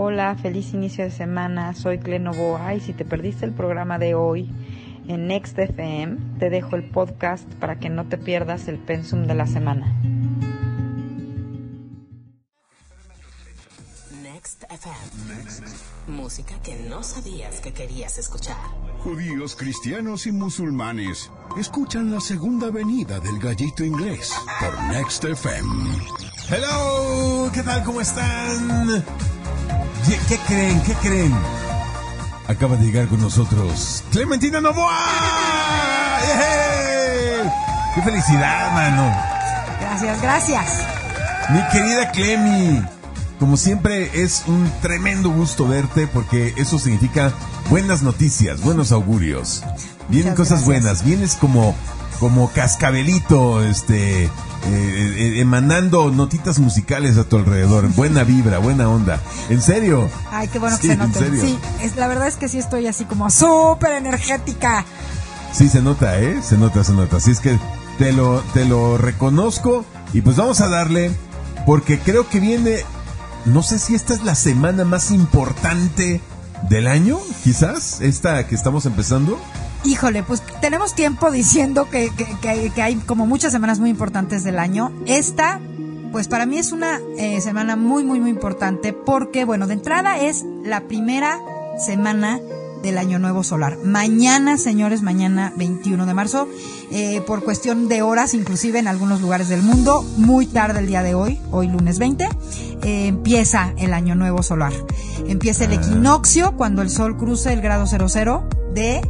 Hola, feliz inicio de semana. Soy Clenovoa y si te perdiste el programa de hoy en Next FM, te dejo el podcast para que no te pierdas el pensum de la semana. Next FM. Música que no sabías que querías escuchar. Judíos, cristianos y musulmanes escuchan la segunda venida del gallito inglés por Next FM. Hello, ¿qué tal? ¿Cómo están? ¿Qué, qué creen? ¿Qué creen? Acaba de llegar con nosotros Clementina Novoa. ¡Yeah! ¡Qué felicidad, mano! Gracias, gracias. Mi querida Clemi, como siempre es un tremendo gusto verte porque eso significa buenas noticias, buenos augurios. Vienen Muchas cosas gracias. buenas, vienes como como cascabelito, este eh, eh, emanando notitas musicales a tu alrededor, buena vibra, buena onda. En serio. Ay, qué bueno Sí, que se en note. serio. Sí, es, la verdad es que sí estoy así como súper energética. Sí, se nota, ¿eh? Se nota, se nota. Así es que te lo, te lo reconozco y pues vamos a darle porque creo que viene, no sé si esta es la semana más importante del año, quizás, esta que estamos empezando. Híjole, pues tenemos tiempo diciendo que, que- que- que hay como muchas semanas muy importantes del año. Esta, pues para mí es una eh, semana muy, muy, muy importante porque, bueno, de entrada es la primera semana del año nuevo solar. Mañana, señores, mañana 21 de marzo, eh, por cuestión de horas, inclusive en algunos lugares del mundo, muy tarde el día de hoy, hoy lunes 20, eh, empieza el año nuevo solar. Empieza el equinoccio cuando el sol cruce el grado 00 de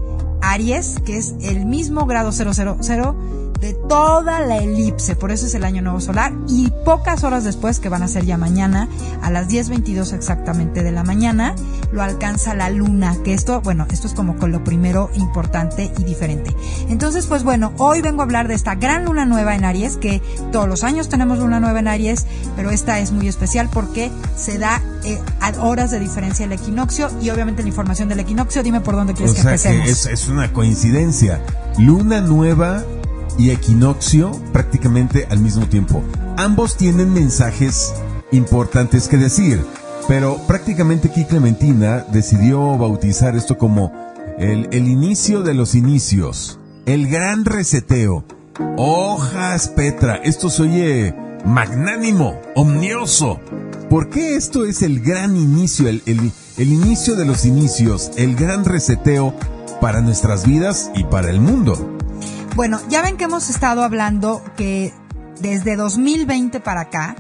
Aries, que es el mismo grado 000 de toda la elipse, por eso es el año nuevo solar, y pocas horas después, que van a ser ya mañana, a las 10.22 exactamente de la mañana, lo alcanza la luna, que esto, bueno, esto es como con lo primero importante y diferente. Entonces, pues bueno, hoy vengo a hablar de esta gran luna nueva en Aries, que todos los años tenemos luna nueva en Aries, pero esta es muy especial porque se da eh, a horas de diferencia el equinoccio y obviamente la información del equinoccio, dime por dónde O quieres que empecemos. que es, es una coincidencia. Luna nueva y equinoccio prácticamente al mismo tiempo. Ambos tienen mensajes importantes que decir, pero prácticamente aquí Clementina decidió bautizar esto como el, el inicio de los inicios, el gran reseteo. Hojas Petra, esto se oye magnánimo, omnioso. ¿Por qué esto es el gran inicio, el, el- el inicio de los inicios, el gran reseteo para nuestras vidas y para el mundo? Bueno, ya ven que hemos estado hablando que desde 2020 para acá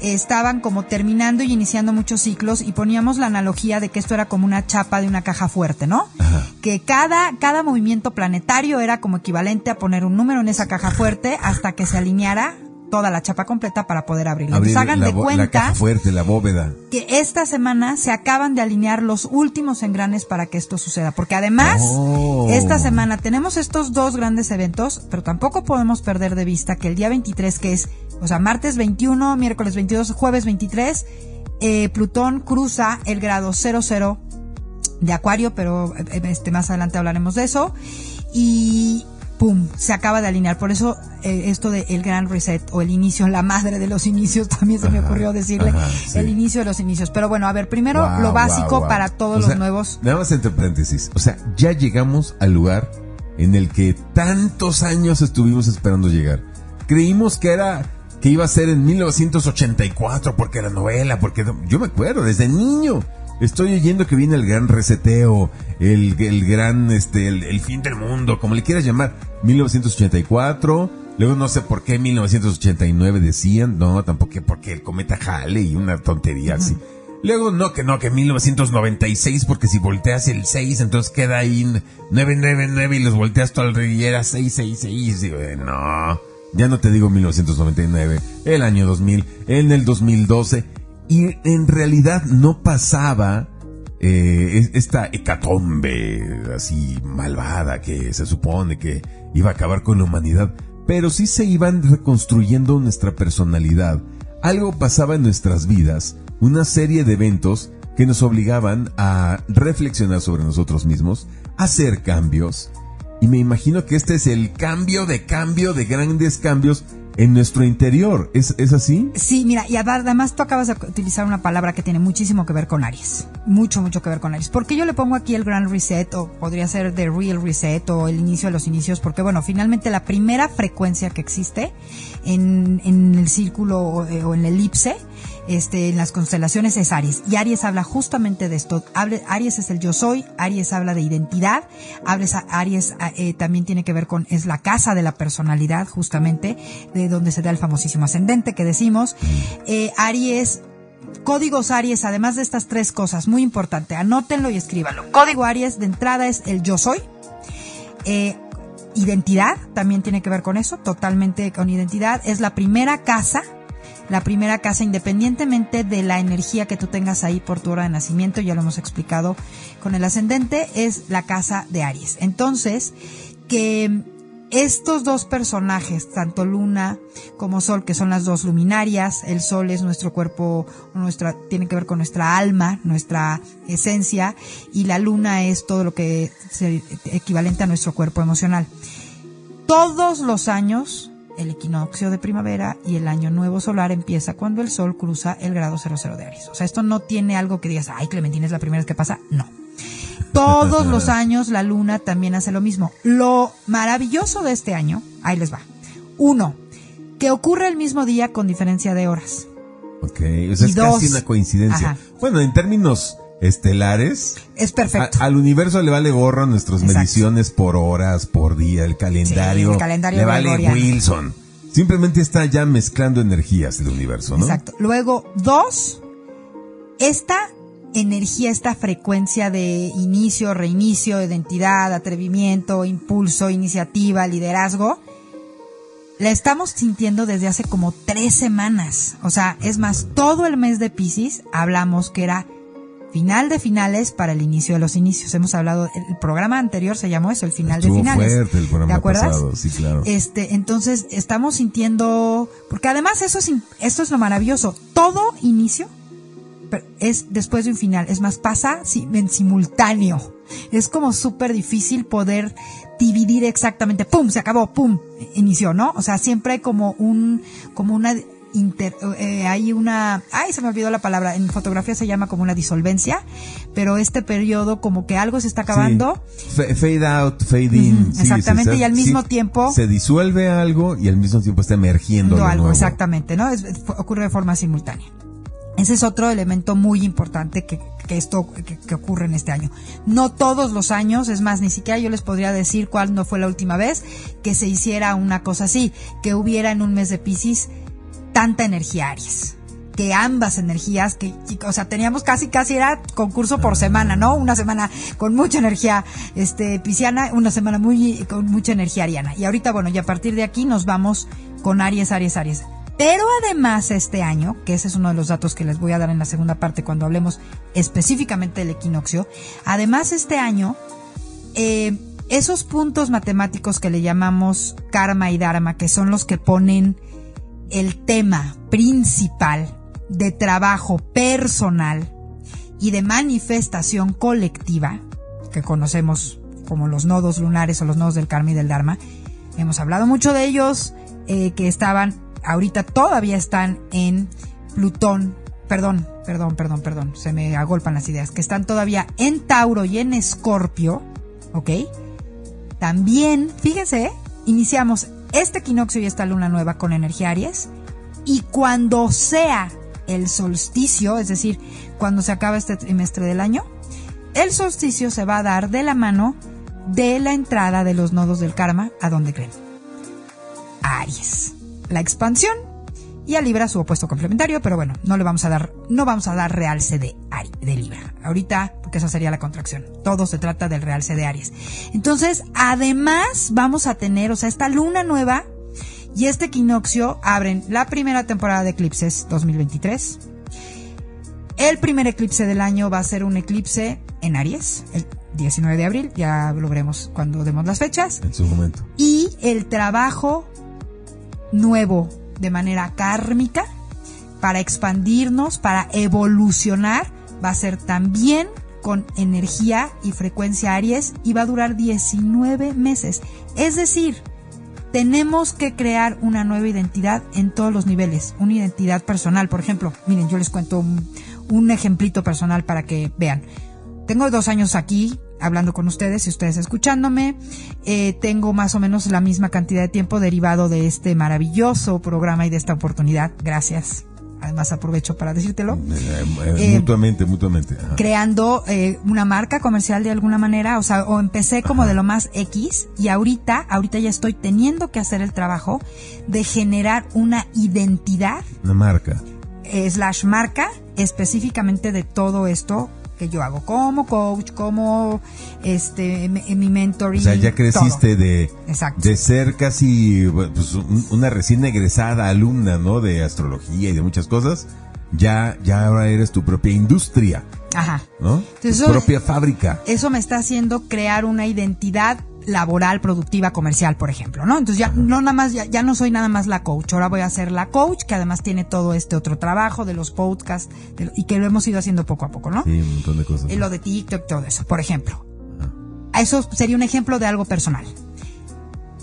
estaban como terminando y iniciando muchos ciclos y poníamos la analogía de que esto era como una chapa de una caja fuerte, ¿no? Que cada, cada movimiento planetario era como equivalente a poner un número en esa caja fuerte hasta que se alineara toda la chapa completa para poder abrirla. Abrir Entonces hagan la, de la cuenta caja fuerte, la bóveda. que esta semana se acaban de alinear los últimos engranes para que esto suceda. Porque además, Oh. esta semana tenemos estos dos grandes eventos, pero tampoco podemos perder de vista que el día 23, que es, o sea, martes 21, miércoles 22, jueves 23, eh, Plutón cruza el grado 00 de Acuario, pero eh, este más adelante hablaremos de eso. Y pum, se acaba de alinear. Por eso eh, esto de el gran reset o el inicio, la madre de los inicios, también se me ocurrió decirle ajá, sí. el inicio de los inicios. Pero bueno, a ver, primero lo básico para todos O los nuevos. Nada más entre paréntesis. O sea, ya llegamos al lugar en el que tantos años estuvimos esperando llegar. Creímos que era que iba a ser en 1984 porque la novela, porque yo me acuerdo desde niño. Estoy oyendo que viene el gran reseteo, el, el gran, este, el, el fin del mundo, como le quieras llamar. 1984, luego no sé por qué 1989 decían, no, tampoco porque el cometa Halley y una tontería así. Luego, no, que no, que 1996, porque si volteas el 6, entonces queda ahí 999 y los volteas todo alrededor y era 666. Digo, eh, no, ya no te digo 1999, el año 2000, en el 2012. Y en realidad no pasaba eh, es- esta hecatombe así malvada que se supone que iba a acabar con la humanidad, pero sí se iban reconstruyendo nuestra personalidad. Algo pasaba en nuestras vidas, una serie de eventos que nos obligaban a reflexionar sobre nosotros mismos, a hacer cambios, y me imagino que este es el cambio de cambio de grandes cambios en nuestro interior. ¿Es, ¿Es así? Sí, mira, y además tú acabas de utilizar una palabra que tiene muchísimo que ver con Aries. Mucho, mucho que ver con Aries. Porque yo le pongo aquí el Grand Reset, o podría ser The Real Reset, o el inicio de los inicios, porque bueno, finalmente la primera frecuencia que existe en, en el círculo o, eh, o en el elipse este, en las constelaciones es Aries. Y Aries habla justamente de esto. Aries es el yo soy, Aries habla de identidad, Aries, Aries eh, también tiene que ver con, es la casa de la personalidad, justamente, de donde se da el famosísimo ascendente que decimos. Eh, Aries Códigos Aries, además de estas tres cosas, muy importante, anótenlo y escríbanlo. Código Aries de entrada es el yo soy. Eh, identidad también tiene que ver con eso, totalmente con identidad. Es la primera casa la primera casa, independientemente de la energía que tú tengas ahí por tu hora de nacimiento, ya lo hemos explicado con el ascendente, es la casa de Aries. Entonces, que estos dos personajes, tanto Luna como Sol, que son las dos luminarias, el Sol es nuestro cuerpo, nuestra, tiene que ver con nuestra alma, nuestra esencia, y la Luna es todo lo que es equivalente a nuestro cuerpo emocional. Todos los años, el equinoccio de primavera y el año nuevo solar empieza cuando el sol cruza el grado 00 de Aries. O sea, esto no tiene algo que digas, ay, Clementina es la primera vez que pasa. No. Todos los años la luna también hace lo mismo. Lo maravilloso de este año, ahí les va. Uno, que ocurre el mismo día con diferencia de horas. Ok, o sea, es casi una coincidencia. Bueno, en términos estelares. Es perfecto. al universo le vale gorro nuestras mediciones por horas, por día, el calendario. el calendario le vale Wilson. Simplemente está ya mezclando energías del universo, ¿no? Exacto. Luego, dos, esta energía, esta frecuencia de inicio, reinicio, identidad, atrevimiento, impulso, iniciativa, liderazgo, la estamos sintiendo desde hace como tres semanas. O sea, es más, todo el mes de Pisces hablamos que era final de finales para el inicio de los inicios. Hemos hablado, el programa anterior se llamó eso, el final de finales. Fuerte el programa ¿Te acuerdas? Pasado, sí, claro. Este, entonces estamos sintiendo, porque además eso es, esto es lo maravilloso. Todo inicio es después de un final. Es más, pasa en simultáneo. Es como súper difícil poder dividir exactamente, pum, se acabó, pum, inició, ¿no? O sea, siempre hay como un, como una eh, hay una, ay, se me olvidó la palabra, en fotografía se llama como una disolvencia, pero este periodo como que algo se está acabando. Fade out, fade in. exactamente, y al mismo tiempo. Se disuelve algo y al mismo tiempo está emergiendo algo. Exactamente, ¿no? ocurre de forma simultánea. Ese es otro elemento muy importante que, que esto que, que, ocurre en este año. No todos los años, es más, ni siquiera yo les podría decir cuándo fue la última vez que se hiciera una cosa así, que hubiera en un mes de Pisces tanta energía Aries que ambas energías, que, o sea, teníamos casi, casi era concurso por semana, ¿no? Una semana con mucha energía, este, pisciana, una semana muy, con mucha energía ariana. Y ahorita, bueno, y a partir de aquí nos vamos con Aries, Aries, Aries. Pero además este año, que ese es uno de los datos que les voy a dar en la segunda parte cuando hablemos específicamente del equinoccio, además este año, eh, esos puntos matemáticos que le llamamos karma y dharma, que son los que ponen el tema principal de trabajo personal y de manifestación colectiva, que conocemos como los nodos lunares o los nodos del karma y del dharma, hemos hablado mucho de ellos, eh, que estaban, ahorita todavía están en Plutón, perdón, perdón, perdón, perdón, se me agolpan las ideas, que están todavía en Tauro y en Escorpio, ¿ok? También, fíjense, iniciamos este equinoccio y esta luna nueva con energía Aries. Y cuando sea el solsticio, es decir, cuando se acaba este trimestre del año, el solsticio se va a dar de la mano de la entrada de los nodos del karma, ¿a dónde creen? Aries. La expansión y a Libra su opuesto complementario, pero bueno, no le vamos a dar, no vamos a dar realce de, de Libra. Ahorita, porque esa sería la contracción. Todo se trata del realce de Aries. Entonces, además, vamos a tener, o sea, esta luna nueva y este equinoccio abren la primera temporada de eclipses 2023. El primer eclipse del año va a ser un eclipse en Aries, el 19 de abril, ya lo veremos cuando demos las fechas. En su momento. Y el trabajo nuevo de manera kármica para expandirnos, para evolucionar, va a ser también con energía y frecuencia Aries y va a durar 19 meses. Es decir, tenemos que crear una nueva identidad en todos los niveles, una identidad personal. Por ejemplo, miren, yo les cuento un, un ejemplito personal para que vean. Tengo dos años aquí hablando con ustedes y ustedes escuchándome. Eh, tengo más o menos la misma cantidad de tiempo derivado de este maravilloso programa y de esta oportunidad. Gracias. Además aprovecho para decírtelo. Eh, eh, Eh, mutuamente, mutuamente. ajá. creando eh, una marca comercial de alguna manera, o sea, o empecé como de lo más X y ahorita, ahorita ya estoy teniendo que hacer el trabajo de generar una identidad Una marca. slash marca específicamente de todo esto que yo hago como coach, como este mi mentoring. O sea, ya creciste todo. de, Exacto. de ser casi pues, un- una recién egresada alumna, ¿no? De astrología y de muchas cosas. Ya, ya ahora eres tu propia industria, Ajá. ¿no? Entonces, tu eso- propia fábrica. Eso me está haciendo crear una identidad laboral, productiva, comercial, por ejemplo, ¿no? Entonces ya no nada más, ya, ya no soy nada más la coach, ahora voy a ser la coach, que además tiene todo este otro trabajo de los podcasts de y que lo hemos ido haciendo poco a poco, ¿no? Sí, un montón de cosas. Eh, Lo de TikTok, todo eso, por ejemplo. Eso sería un ejemplo de algo personal.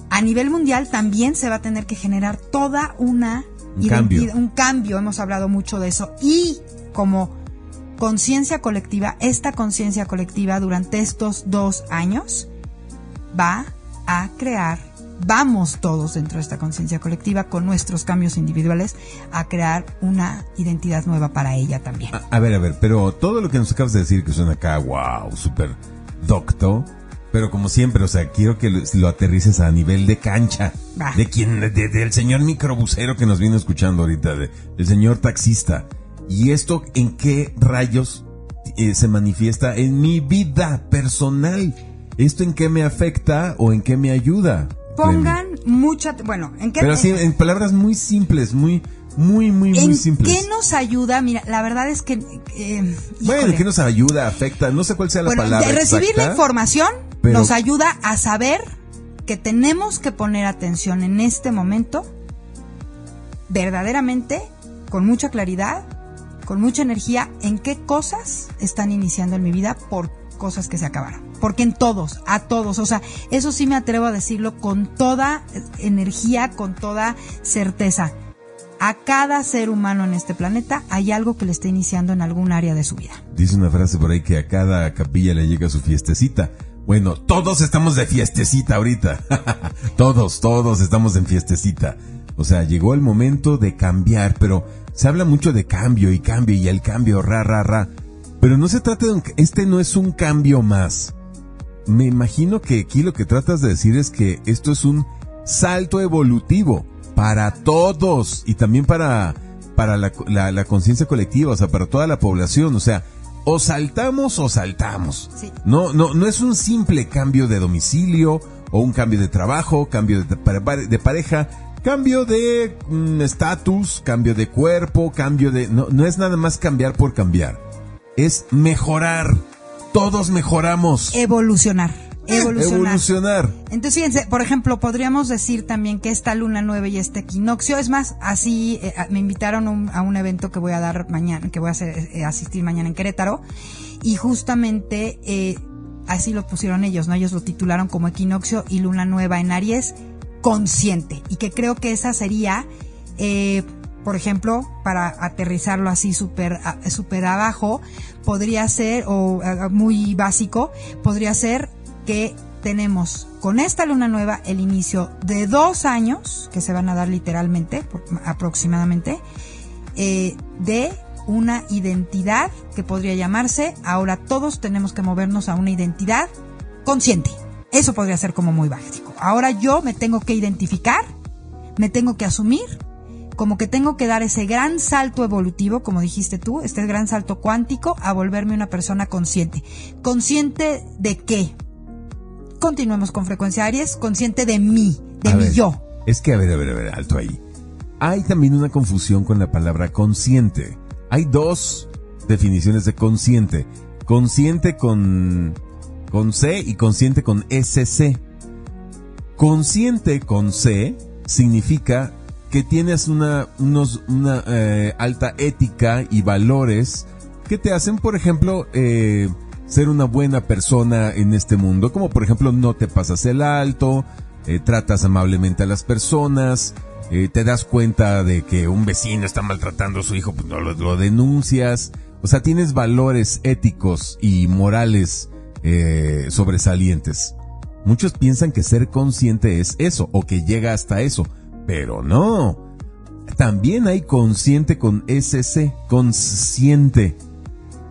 A nivel mundial también se va a tener que generar toda una Un identidad- cambio. un cambio, hemos hablado mucho de eso, y como conciencia colectiva, esta conciencia colectiva durante estos dos años va a crear, vamos todos dentro de esta conciencia colectiva con nuestros cambios individuales a crear una identidad nueva para ella también. A, a ver, a ver, pero todo lo que nos acabas de decir que suena acá, wow, súper docto. Pero como siempre, o sea, quiero que lo, lo aterrices a nivel de cancha. De quien, de- del señor microbusero que nos viene escuchando ahorita, de- del señor taxista. ¿Y esto en qué rayos eh, se manifiesta en mi vida personal? ¿Esto en qué me afecta o en qué me ayuda? Pongan mucha, bueno, ¿en qué, Pero así, en palabras muy simples, muy, muy, muy, muy ¿En simples. qué nos ayuda? Mira, la verdad es que... eh, Bueno. ¿qué nos ayuda, afecta? No sé cuál sea la Bueno, palabra recibir la información pero- nos ayuda a saber que tenemos que poner atención en este momento, verdaderamente, con mucha claridad, con mucha energía, en qué cosas están iniciando en mi vida por cosas que se acabaron. Porque en todos, a todos, o sea, eso sí me atrevo a decirlo con toda energía, con toda certeza. A cada ser humano en este planeta hay algo que le está iniciando en algún área de su vida. Dice una frase por ahí que a cada capilla le llega su fiestecita. Bueno, todos estamos de fiestecita ahorita. todos, todos estamos en fiestecita. O sea, llegó el momento de cambiar, pero se habla mucho de cambio y cambio y el cambio, ra, ra, ra. Pero no se trata de un, este no es un cambio más. Me imagino que aquí lo que tratas de decir es que esto es un salto evolutivo para todos y también para, para la, la- la conciencia colectiva, o sea, para toda la población. O sea, o saltamos o saltamos. Sí. No, no, no es un simple cambio de domicilio o un cambio de trabajo, cambio de pareja, cambio de mm, estatus, cambio de cuerpo, cambio de... No, no es nada más cambiar por cambiar. Es mejorar. Todos mejoramos. Evolucionar. Evolucionar. Evolucionar. Entonces, fíjense, por ejemplo, podríamos decir también que esta luna nueva y este equinoccio, es más, así eh, me invitaron un- a un evento que voy a dar mañana, que voy a hacer, eh, asistir mañana en Querétaro, y justamente eh, así lo pusieron ellos, ¿no? Ellos lo titularon como equinoccio y luna nueva en Aries consciente, y que creo que esa sería, eh, por ejemplo, para aterrizarlo así súper súper abajo, podría ser, o muy básico, podría ser que tenemos con esta luna nueva el inicio de dos años, que se van a dar literalmente, aproximadamente, eh, de una identidad que podría llamarse, ahora todos tenemos que movernos a una identidad consciente. Eso podría ser como muy básico. Ahora yo me tengo que identificar, me tengo que asumir, como que tengo que dar ese gran salto evolutivo, como dijiste tú, este gran salto cuántico, a volverme una persona consciente. ¿Consciente de qué? Continuemos con frecuencia Aries, consciente de mí, de A mi ver, yo. Es que, a ver, a ver, a ver, alto ahí. Hay también una confusión con la palabra consciente. Hay dos definiciones de consciente. Consciente con, con C y consciente con SC. Consciente con C significa que tienes una, eh, alta ética y valores que te hacen, por ejemplo, eh, ser una buena persona en este mundo, como por ejemplo no te pasas el alto, eh, tratas amablemente a las personas, te das cuenta de que un vecino está maltratando a su hijo, pues no lo, denuncias. O sea, tienes valores éticos y morales sobresalientes. Muchos piensan que ser consciente es eso, o que llega hasta eso, pero no. También hay consciente con SC, consciente.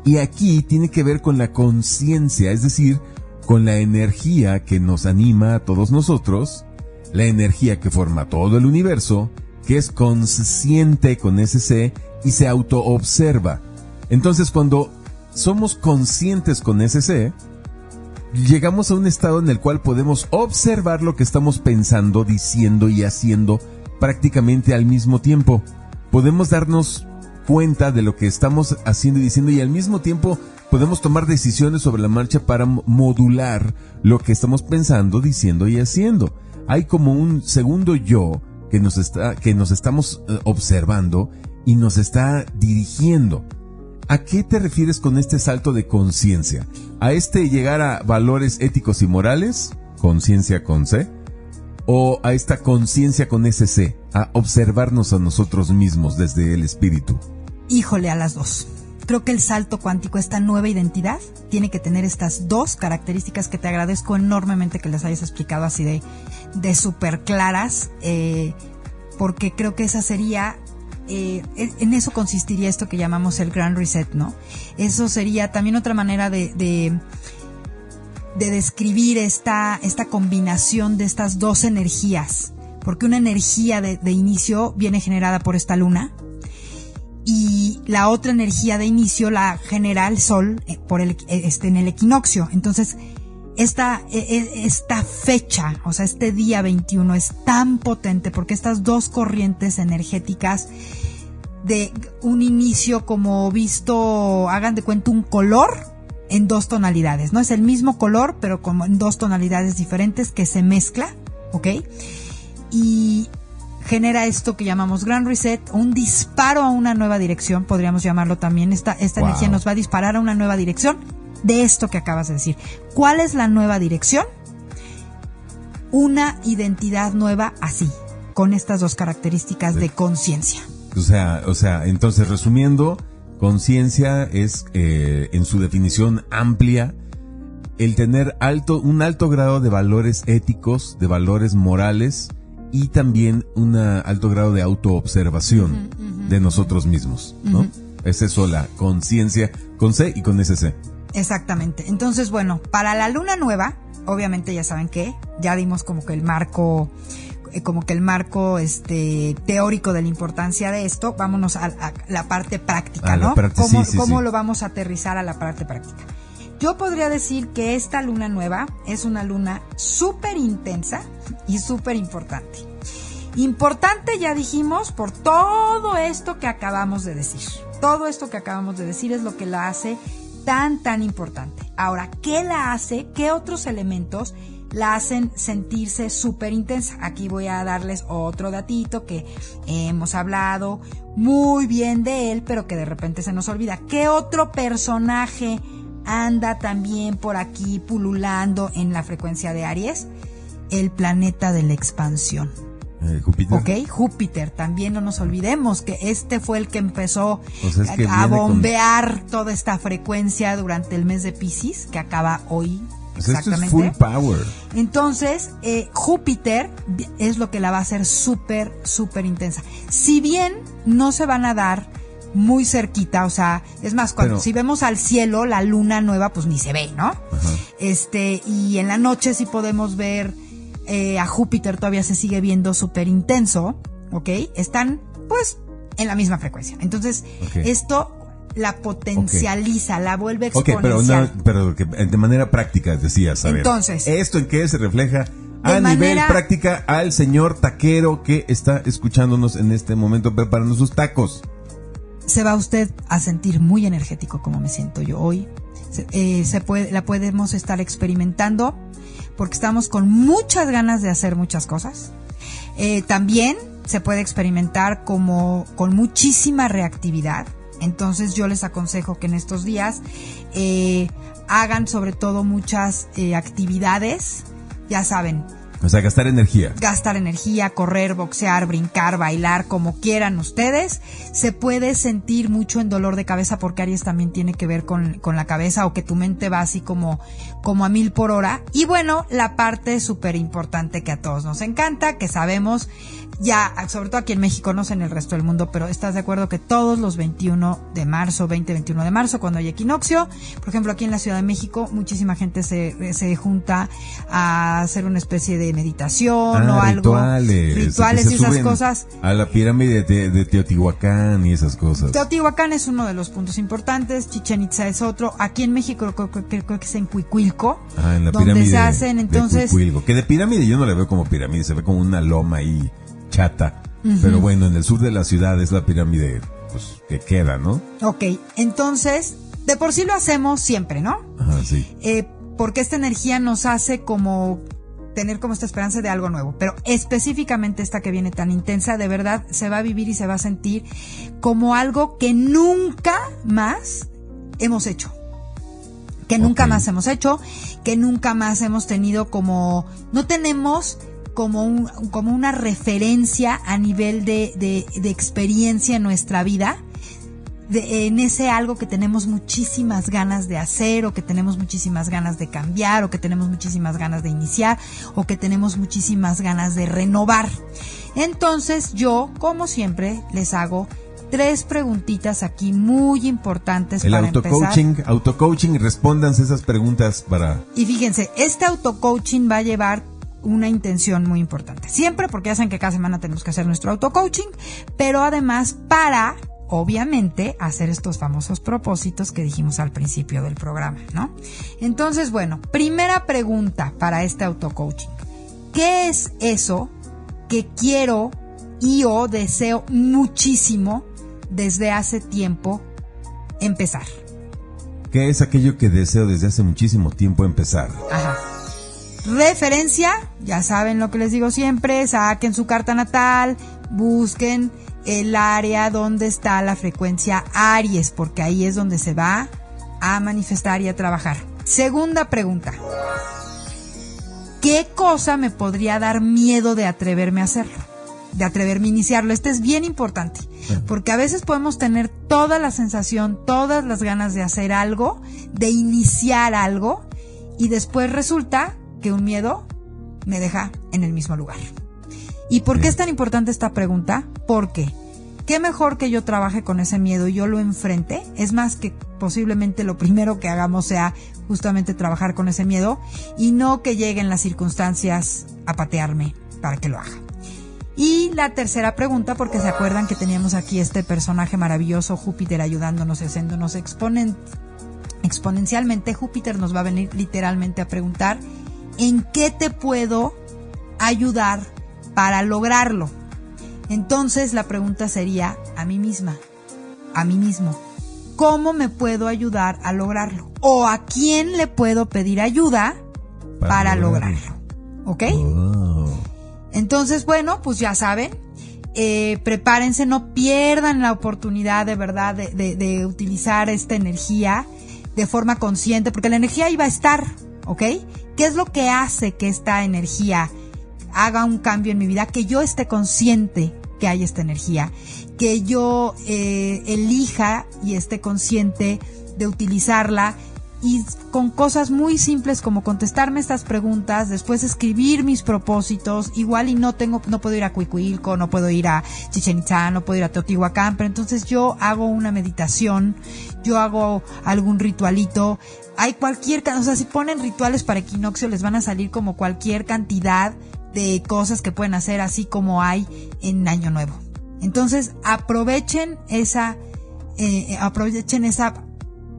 Y aquí tiene que ver con la conciencia, es decir, con la energía que nos anima a todos nosotros, la energía que forma todo el universo, que es consciente con SC y se autoobserva. Entonces cuando somos conscientes con SC, llegamos a un estado en el cual podemos observar lo que estamos pensando, diciendo y haciendo prácticamente al mismo tiempo. Podemos darnos cuenta de lo que estamos haciendo y diciendo y al mismo tiempo podemos tomar decisiones sobre la marcha para modular lo que estamos pensando, diciendo y haciendo. Hay como un segundo yo que nos está que nos estamos eh, observando y nos está dirigiendo. ¿A qué te refieres con este salto de conciencia? ¿A este llegar a valores éticos y morales? Conciencia con C. ¿O a esta conciencia con SC? A observarnos a nosotros mismos desde el espíritu. Híjole a las dos. Creo que el salto cuántico, esta nueva identidad, tiene que tener estas dos características que te agradezco enormemente que les hayas explicado así de, de súper claras, eh, porque creo que esa sería eh, en eso consistiría esto que llamamos el Grand Reset, ¿no? Eso sería también otra manera de, de, describir esta, esta combinación de estas dos energías, porque una energía de, inicio viene generada por esta luna y la otra energía de inicio la genera el sol eh, por el, este, en el equinoccio. Entonces, esta, e, e, esta fecha, o sea, este día 21 es tan potente porque estas dos corrientes energéticas de un inicio como visto, hagan de cuenta un color en dos tonalidades, ¿no? Es el mismo color, pero como en dos tonalidades diferentes que se mezcla, ¿ok? Y genera esto que llamamos Grand Reset, un disparo a una nueva dirección, podríamos llamarlo también. Esta, esta energía nos va a disparar a una nueva dirección de esto que acabas de decir. ¿Cuál es la nueva dirección? Una identidad nueva así, con estas dos características de conciencia. O sea, o sea, entonces resumiendo, conciencia es eh, en su definición amplia el tener alto, un alto grado de valores éticos, de valores morales y también un alto grado de autoobservación de nosotros mismos, ¿no? Es eso la conciencia con C y con SC. Exactamente. Entonces, bueno, para la luna nueva, obviamente ya saben que ya dimos como que el marco eh, como que el marco este teórico de la importancia de esto, vámonos a, la parte práctica, ¿no? ¿Cómo, ¿cómo lo vamos a aterrizar a la parte práctica? Yo podría decir que esta luna nueva es una luna súper intensa y súper importante. Importante, ya dijimos, por todo esto que acabamos de decir. Todo esto que acabamos de decir es lo que la hace tan, tan importante. Ahora, ¿qué la hace? ¿Qué otros elementos la hacen sentirse súper intensa? Aquí voy a darles otro datito que hemos hablado muy bien de él, pero que de repente se nos olvida. ¿Qué otro personaje anda también por aquí pululando en la frecuencia de Aries? El planeta de la expansión. Eh, Júpiter. Ok, Júpiter, también no nos olvidemos que este fue el que empezó a bombear toda esta frecuencia durante el mes de Pisces, que acaba hoy. exactamente. full power. Entonces, eh, Júpiter es lo que la va a hacer súper, súper intensa. Si bien no se van a dar muy cerquita, o sea, es más, cuando si vemos al cielo, la luna nueva, pues ni se ve, ¿no? Este, y en la noche sí podemos ver eh, a Júpiter todavía se sigue viendo súper intenso, ¿ok? Están, pues, en la misma frecuencia. Entonces, esto la potencializa, la vuelve exponencial. Ok, pero, pero de manera práctica, decías, a Entonces, ¿esto en qué se refleja? A nivel práctica al señor taquero que está escuchándonos en este momento preparando sus tacos. Se va usted a sentir muy energético como me siento yo hoy. Se, eh, se puede, la podemos estar experimentando porque estamos con muchas ganas de hacer muchas cosas. Eh, también se puede experimentar como con muchísima reactividad. Entonces yo les aconsejo que en estos días eh, hagan sobre todo muchas eh, actividades, ya saben, O sea, gastar energía. gastar energía, correr, boxear, brincar, bailar, como quieran ustedes. Se puede sentir mucho en dolor de cabeza porque Aries también tiene que ver con, con la cabeza o que tu mente va así como, como a mil por hora. Y bueno, la parte súper importante que a todos nos encanta, que sabemos ya, sobre todo aquí en México, no sé en el resto del mundo, pero estás de acuerdo que todos los 21 de marzo, 20, 21 de marzo, cuando hay equinoccio, por ejemplo, aquí en la Ciudad de México, muchísima gente se, se junta a hacer una especie de meditación o Ah, algo. rituales. Y esas cosas. A la pirámide de, de Teotihuacán y esas cosas. Teotihuacán es uno de los puntos importantes, Chichen Itza es otro. Aquí en México creo, creo- creo- que es en Ah, en la donde pirámide se hacen de entonces. Que de pirámide yo no la veo como pirámide, se ve como una loma ahí chata. Pero bueno, en el sur de la ciudad es la pirámide pues, que queda, ¿no? Ok, entonces, de por sí lo hacemos siempre, ¿no? Ajá, sí. Eh, porque esta energía nos hace como tener como esta esperanza de algo nuevo. Pero específicamente esta que viene tan intensa, de verdad se va a vivir y se va a sentir como algo que nunca más hemos hecho. Que nunca más hemos hecho, que nunca más hemos tenido como, no tenemos como, un, como una referencia a nivel de, de, de experiencia en nuestra vida de- en ese algo que tenemos muchísimas ganas de hacer o que tenemos muchísimas ganas de cambiar o que tenemos muchísimas ganas de iniciar o que tenemos muchísimas ganas de renovar. Entonces yo, como siempre, les hago tres preguntitas aquí muy importantes El para empezar. autocoaching, autocoaching, respóndanse esas preguntas para... Y fíjense, este auto-coaching va a llevar una intención muy importante. Siempre, porque ya saben que cada semana tenemos que hacer nuestro auto-coaching, pero además para, obviamente, hacer estos famosos propósitos que dijimos al principio del programa, ¿no? Entonces, bueno, primera pregunta para este auto-coaching. ¿Qué es eso que quiero y o deseo muchísimo desde hace tiempo empezar? ¿Qué es aquello que deseo desde hace muchísimo tiempo empezar? Ajá. Referencia, ya saben lo que les digo siempre, saquen su carta natal, busquen el área donde está la frecuencia Aries, porque ahí es donde se va a manifestar y a trabajar. Segunda pregunta. ¿Qué cosa me podría dar miedo de atreverme a hacerlo? De atreverme a iniciarlo. Este es bien importante, porque a veces podemos tener toda la sensación, todas las ganas de hacer algo, de iniciar algo, y después resulta que un miedo me deja en el mismo lugar. ¿Y por qué es tan importante esta pregunta? Porque qué mejor que yo trabaje con ese miedo y yo lo enfrente. Es más que posiblemente lo primero que hagamos sea justamente trabajar con ese miedo y no que lleguen las circunstancias a patearme para que lo haga. Y la tercera pregunta, porque se acuerdan que teníamos aquí este personaje maravilloso, Júpiter, ayudándonos y haciéndonos exponen- exponencialmente, Júpiter nos va a venir literalmente a preguntar, ¿en qué te puedo ayudar para lograrlo? Entonces la pregunta sería a mí misma, a mí mismo, ¿cómo me puedo ayudar a lograrlo? ¿O a quién le puedo pedir ayuda Para para, lograrlo. lograrlo? ¿Ok? Oh. Entonces, bueno, pues ya saben, eh, prepárense, no pierdan la oportunidad de verdad de, utilizar esta energía de forma consciente, porque la energía iba a estar, ¿ok? ¿Qué es lo que hace que esta energía haga un cambio en mi vida? Que yo esté consciente que hay esta energía, que yo eh, elija y esté consciente de utilizarla y con cosas muy simples como contestarme estas preguntas, después escribir mis propósitos, igual y no tengo, no puedo ir a Cuicuilco, no puedo ir a Chichen Itza, no puedo ir a Teotihuacán, pero entonces yo hago una meditación, yo hago algún ritualito, hay cualquier, o sea, si ponen rituales para equinoccio les van a salir como cualquier cantidad de cosas que pueden hacer así como hay en Año Nuevo. Entonces aprovechen esa, eh, aprovechen esa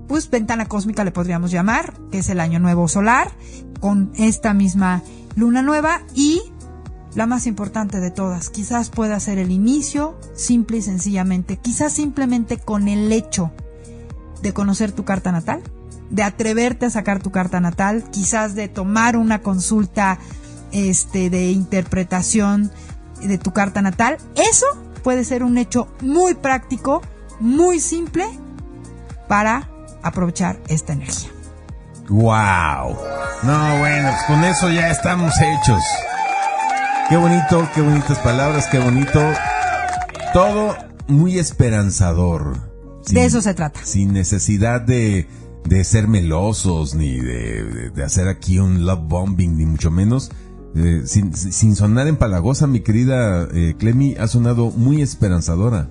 pues ventana cósmica le podríamos llamar, que es el año nuevo solar, con esta misma luna nueva y la más importante de todas, quizás pueda ser el inicio, simple y sencillamente, quizás simplemente con el hecho de conocer tu carta natal, de atreverte a sacar tu carta natal, quizás de tomar una consulta este de interpretación de tu carta natal, eso puede ser un hecho muy práctico, muy simple para aprovechar esta energía. ¡Wow! No, bueno, pues con eso ya estamos hechos. Qué bonito, qué bonitas palabras, qué bonito. Todo muy esperanzador. De eso se trata. Sin necesidad de, de ser melosos, ni de, de- de hacer aquí un love bombing, ni mucho menos. Eh, sin, sin sonar empalagosa, mi querida eh, Clemi, ha sonado muy esperanzadora.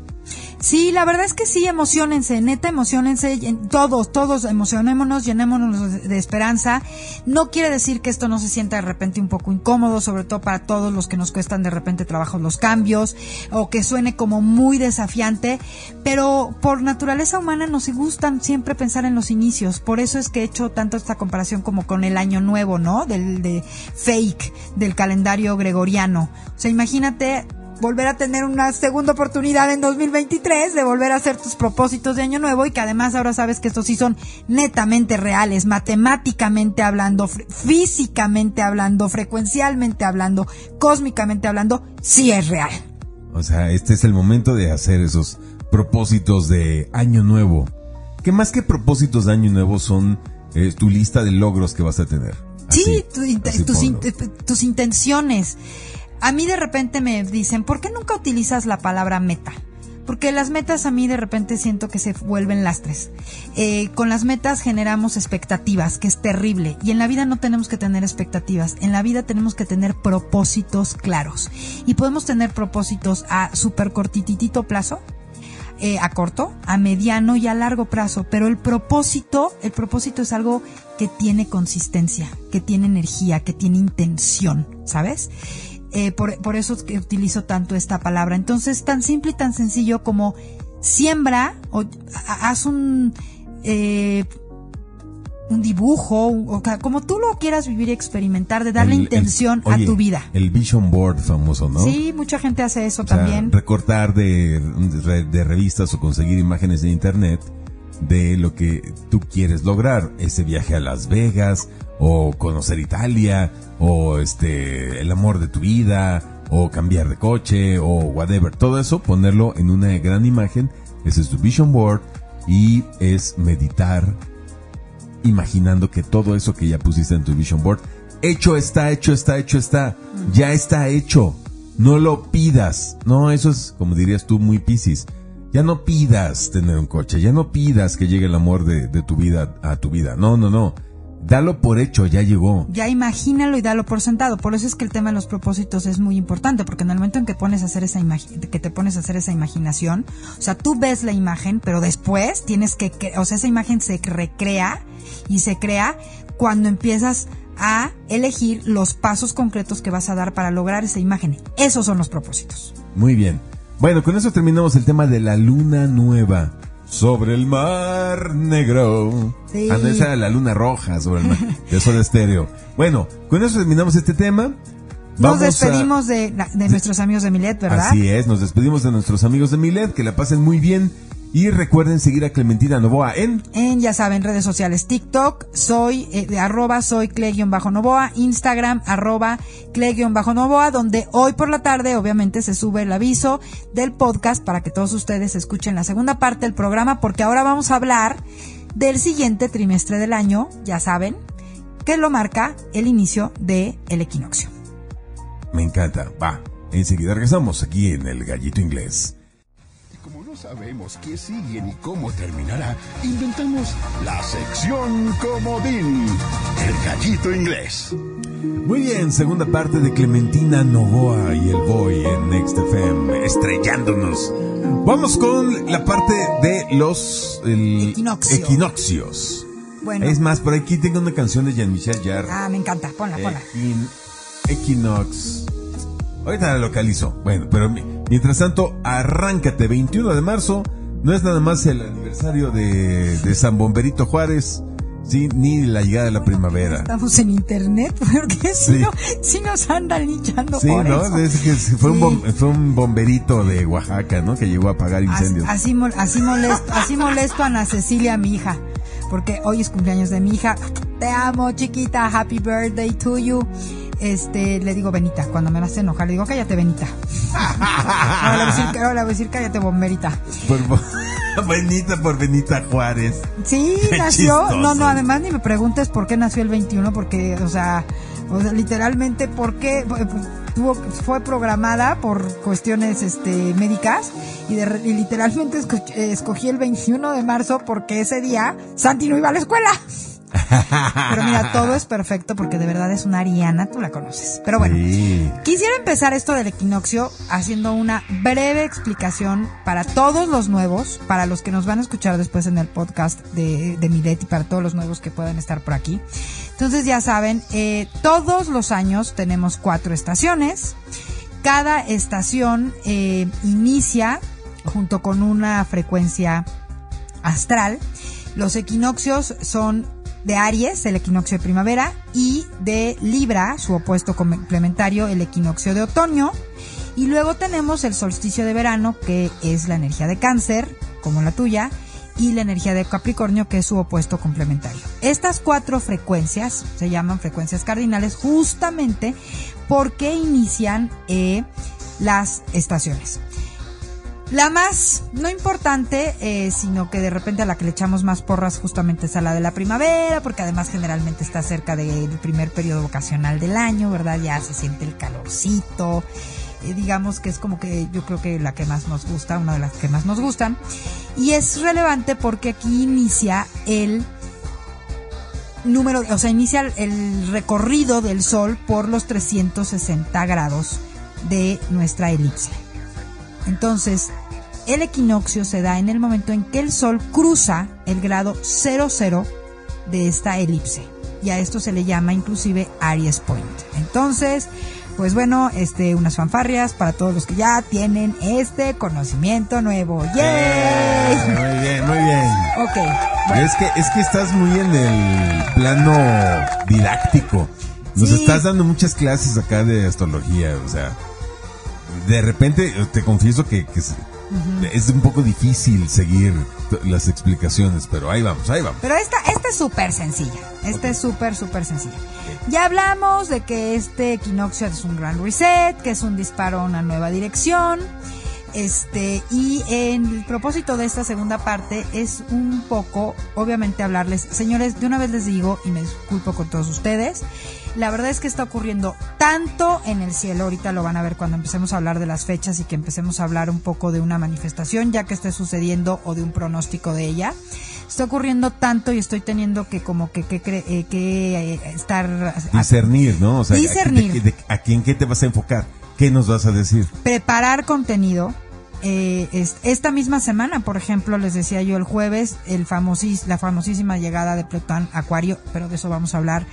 Sí, la verdad es que sí, emocionense, neta, emocionense, en- todos, todos emocionémonos, llenémonos de, de esperanza. No quiere decir que esto no se sienta de repente un poco incómodo, sobre todo para todos los que nos cuestan de repente trabajo los cambios, o que suene como muy desafiante, pero por naturaleza humana nos gustan siempre pensar en los inicios. Por eso es que he hecho tanto esta comparación como con el año nuevo, ¿no? Del de fake, del calendario gregoriano. O sea, imagínate volver a tener una segunda oportunidad en 2023 de volver a hacer tus propósitos de año nuevo y que además ahora sabes que estos sí son netamente reales, matemáticamente hablando, físicamente hablando, frecuencialmente hablando, cósmicamente hablando, sí es real. O sea, este es el momento de hacer esos propósitos de año nuevo. Que más que propósitos de año nuevo son eh, tu lista de logros que vas a tener. Sí, tu así tus, tus intenciones. A mí de repente me dicen, ¿por qué nunca utilizas la palabra meta? Porque las metas a mí de repente siento que se vuelven lastres. Eh, con las metas generamos expectativas, que es terrible. Y en la vida no tenemos que tener expectativas. En la vida tenemos que tener propósitos claros. Y podemos tener propósitos a súper cortititito plazo, eh, a corto, a mediano y a largo plazo, pero el propósito, el propósito es algo que tiene consistencia, que tiene energía, que tiene intención, ¿sabes? Eh, por, por eso es que utilizo tanto esta palabra. Entonces, tan simple y tan sencillo como siembra o ha- haz un eh, un dibujo, o como tú lo quieras vivir y experimentar, de darle El- el- intención a tu vida. El Vision Board famoso, ¿no? Sí, mucha gente hace eso O sea, también. recortar de, de- de revistas o conseguir imágenes de internet de lo que tú quieres lograr. Ese viaje a Las Vegas, o conocer Italia, o este, el amor de tu vida, o cambiar de coche, o whatever. Todo eso, ponerlo en una gran imagen. Ese es tu vision board. Y es meditar imaginando que todo eso que ya pusiste en tu vision board, hecho está, hecho está, hecho está, ya está hecho. No lo pidas. No, eso es, como dirías tú, muy piscis. Ya no pidas tener un coche, ya no pidas que llegue el amor de, de tu vida a tu vida. No, no, no. Dalo por hecho, ya llegó. Ya imagínalo y dalo por sentado. Por eso es que el tema de los propósitos es muy importante, porque en el momento en que pones a hacer esa que te pones a hacer esa imaginación, o sea, tú ves la imagen, pero después tienes que, o sea, esa imagen se recrea y se crea cuando empiezas a elegir los pasos concretos que vas a dar para lograr esa imagen. Esos son los propósitos. Muy bien. Bueno, con eso terminamos el tema de la luna nueva sobre el mar negro. Sí. Ah, no, esa era la luna roja sobre el mar de Soda Estéreo. Bueno, con eso terminamos este tema. Nos Vamos a- despedimos de, la- de nuestros amigos de Milet, ¿verdad? Así es, nos despedimos de nuestros amigos de Milet, que la pasen muy bien y recuerden seguir a Clementina Novoa en En, ya saben, redes sociales, TikTok, soy, eh, de arroba soy cle-novoa, Instagram, arroba cle-novoa, donde hoy por la tarde, obviamente, se sube el aviso del podcast para que todos ustedes escuchen la segunda parte del programa, porque ahora vamos a hablar del siguiente trimestre del año, ya saben, que lo marca el inicio del el equinoccio. Me encanta, va. Enseguida regresamos aquí en el Gallito Inglés. No sabemos qué sigue ni cómo terminará, inventamos la sección comodín. El gallito inglés. Muy bien, segunda parte de Clementina Novoa y el Boy en Next FM, estrellándonos. Vamos con la parte de los el- Equinoccio. equinoccios. Bueno, Es más, por aquí tengo una canción de Jean-Michel Jarre. ah, me encanta, ponla, ponla. Equin- Equinox. Ahorita la localizo. Bueno, pero mi- mientras tanto, arráncate. 21 de marzo. No es nada más el aniversario de, de San Bomberito Juárez, sí, ni la llegada de la primavera. Estamos en internet, porque si Sí. no, si nos andan linchando Sí, por ¿no? eso. Es que fue, un Sí. bom- fue un bomberito de Oaxaca, ¿no? Que llegó a apagar incendios. Así, así molesto, así molesto a Ana Cecilia, mi hija, porque hoy es cumpleaños de mi hija. Te amo, chiquita, happy birthday to you. Este, le digo Benita, cuando me hace enojar, le digo, cállate, Benita. Ahora le voy a decir, ahora le voy a decir, cállate, bomberita. Por, Benita por Benita Juárez. Sí, Qué nació, chistoso. no, no, además ni me preguntes por qué nació el 21, porque, o sea, o sea, literalmente, ¿por qué? tuvo, fue programada por cuestiones este, médicas y, de- y literalmente esco- escogí el 21 de marzo porque ese día Santi no iba a la escuela. Pero mira, todo es perfecto porque de verdad es una Ariana, tú la conoces. Pero bueno, Sí. Quisiera empezar esto del equinoccio haciendo una breve explicación para todos los nuevos, para los que nos van a escuchar después en el podcast de, de Milet y para todos los nuevos que puedan estar por aquí. Entonces ya saben, eh, todos los años tenemos cuatro estaciones. Cada estación eh, inicia junto con una frecuencia astral. Los equinoccios son de Aries, el equinoccio de primavera, y de Libra, su opuesto complementario, el equinoccio de otoño. Y luego tenemos el solsticio de verano, que es la energía de cáncer, como la tuya, y la energía de Capricornio, que es su opuesto complementario. Estas cuatro frecuencias se llaman frecuencias cardinales justamente porque inician eh, las estaciones. La más, no importante, eh, sino que de repente a la que le echamos más porras justamente es a la de la primavera, porque además generalmente está cerca del primer periodo vocacional del año, ¿verdad? Ya se siente el calorcito, eh, digamos que es como que yo creo que la que más nos gusta, una de las que más nos gustan. Y es relevante porque aquí inicia el número, o sea, inicia el recorrido del Sol por los 360 grados de nuestra elipse. Entonces, el equinoccio se da en el momento en que el Sol cruza el grado 00 de esta elipse. Y a esto se le llama inclusive Aries Point. Entonces, pues bueno, este, unas fanfarrias para todos los que ya tienen este conocimiento nuevo. ¡Yay! Muy bien, muy bien. Ok. Es que, es que estás muy en el plano didáctico. Nos Sí. estás dando muchas clases acá de astrología, o sea, de repente te confieso que, que es, es un poco difícil seguir las explicaciones, pero ahí vamos, ahí vamos. Pero esta, esta es súper sencilla. Esta es súper, súper sencilla. Ya hablamos de que este equinoccio es un gran reset, que es un disparo a una nueva dirección. Este, y en el propósito de esta segunda parte es un poco, obviamente, hablarles, señores, de una vez les digo, y me disculpo con todos ustedes, la verdad es que está ocurriendo tanto en el cielo, ahorita lo van a ver cuando empecemos a hablar de las fechas y que empecemos a hablar un poco de una manifestación ya que esté sucediendo o de un pronóstico de ella. Está ocurriendo tanto y estoy teniendo que como que, que, eh, que eh, estar... Discernir, ¿no? O sea, ¿a- Discernir. de- de- ¿a quién qué te vas a enfocar? ¿Qué nos vas a decir? preparar contenido. Eh, es- esta misma semana, por ejemplo, les decía yo el jueves, el famosis, la famosísima llegada de Plutón Acuario, pero de eso vamos a hablar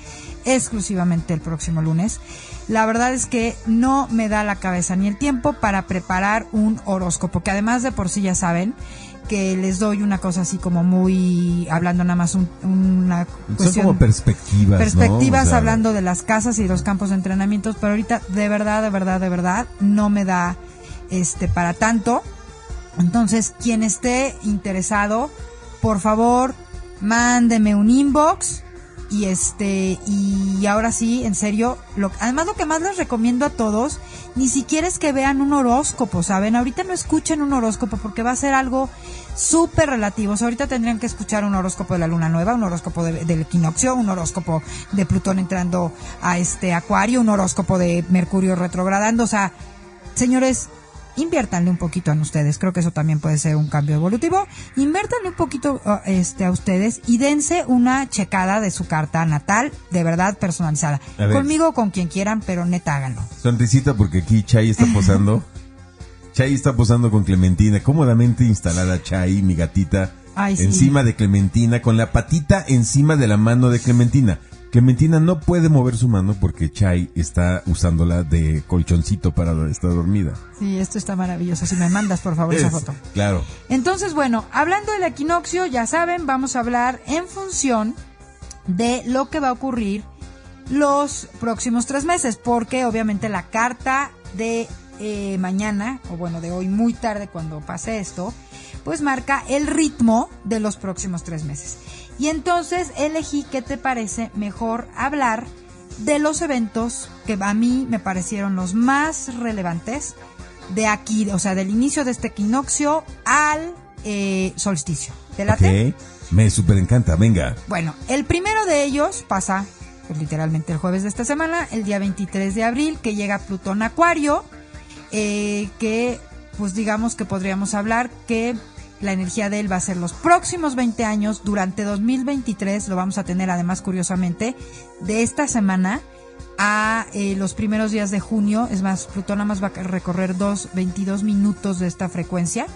exclusivamente el próximo lunes. La verdad es que no me da la cabeza ni el tiempo para preparar un horóscopo, que además de por sí ya saben que les doy una cosa así como muy, hablando nada más un- una Son cuestión como perspectivas, ¿no? perspectivas O sea, hablando de las casas y los campos de entrenamientos, pero ahorita de verdad, de verdad, de verdad no me da este para tanto. Entonces, quien esté interesado, por favor, mándeme un inbox y este y ahora sí, en serio, lo, además lo que más les recomiendo a todos, ni siquiera es que vean un horóscopo, ¿saben? Ahorita no escuchen un horóscopo porque va a ser algo súper relativo. O sea, ahorita tendrían que escuchar un horóscopo de la luna nueva, un horóscopo de- del equinoccio, un horóscopo de Plutón entrando a este acuario, un horóscopo de Mercurio retrogradando. O sea, señores, inviértanle un poquito en ustedes. Creo que eso también puede ser un cambio evolutivo. Inviértanle un poquito uh, este, a ustedes y dense una checada de su carta natal, de verdad personalizada. Conmigo o con quien quieran, pero neta háganlo. Sonrisita porque aquí Chay está posando. Chay está posando con Clementina, cómodamente instalada Chay, mi gatita, Ay, sí. encima de Clementina, con la patita encima de la mano de Clementina. Clementina no puede mover su mano porque Chay está usándola de colchoncito para estar dormida. Sí, esto está maravilloso. Si me mandas, por favor, esa Es- foto. Claro. Entonces, bueno, hablando del equinoccio, ya saben, vamos a hablar en función de lo que va a ocurrir los próximos tres meses, porque obviamente la carta de eh, mañana, o bueno, de hoy muy tarde cuando pase esto, pues marca el ritmo de los próximos tres meses. Y entonces elegí, ¿qué te parece? Mejor hablar de los eventos que a mí me parecieron los más relevantes de aquí, o sea, del inicio de este equinoccio al eh, solsticio. ¿Te late? Me super encanta, venga. Bueno, el primero de ellos pasa pues literalmente el jueves de esta semana, el día 23 de abril, que llega Plutón Acuario, eh, que pues digamos que podríamos hablar que la energía de él va a ser los próximos 20 años, durante 2023 lo vamos a tener además curiosamente, de esta semana a eh, los primeros días de junio, es más, Plutón nada más va a recorrer dos, 22 minutos de esta frecuencia,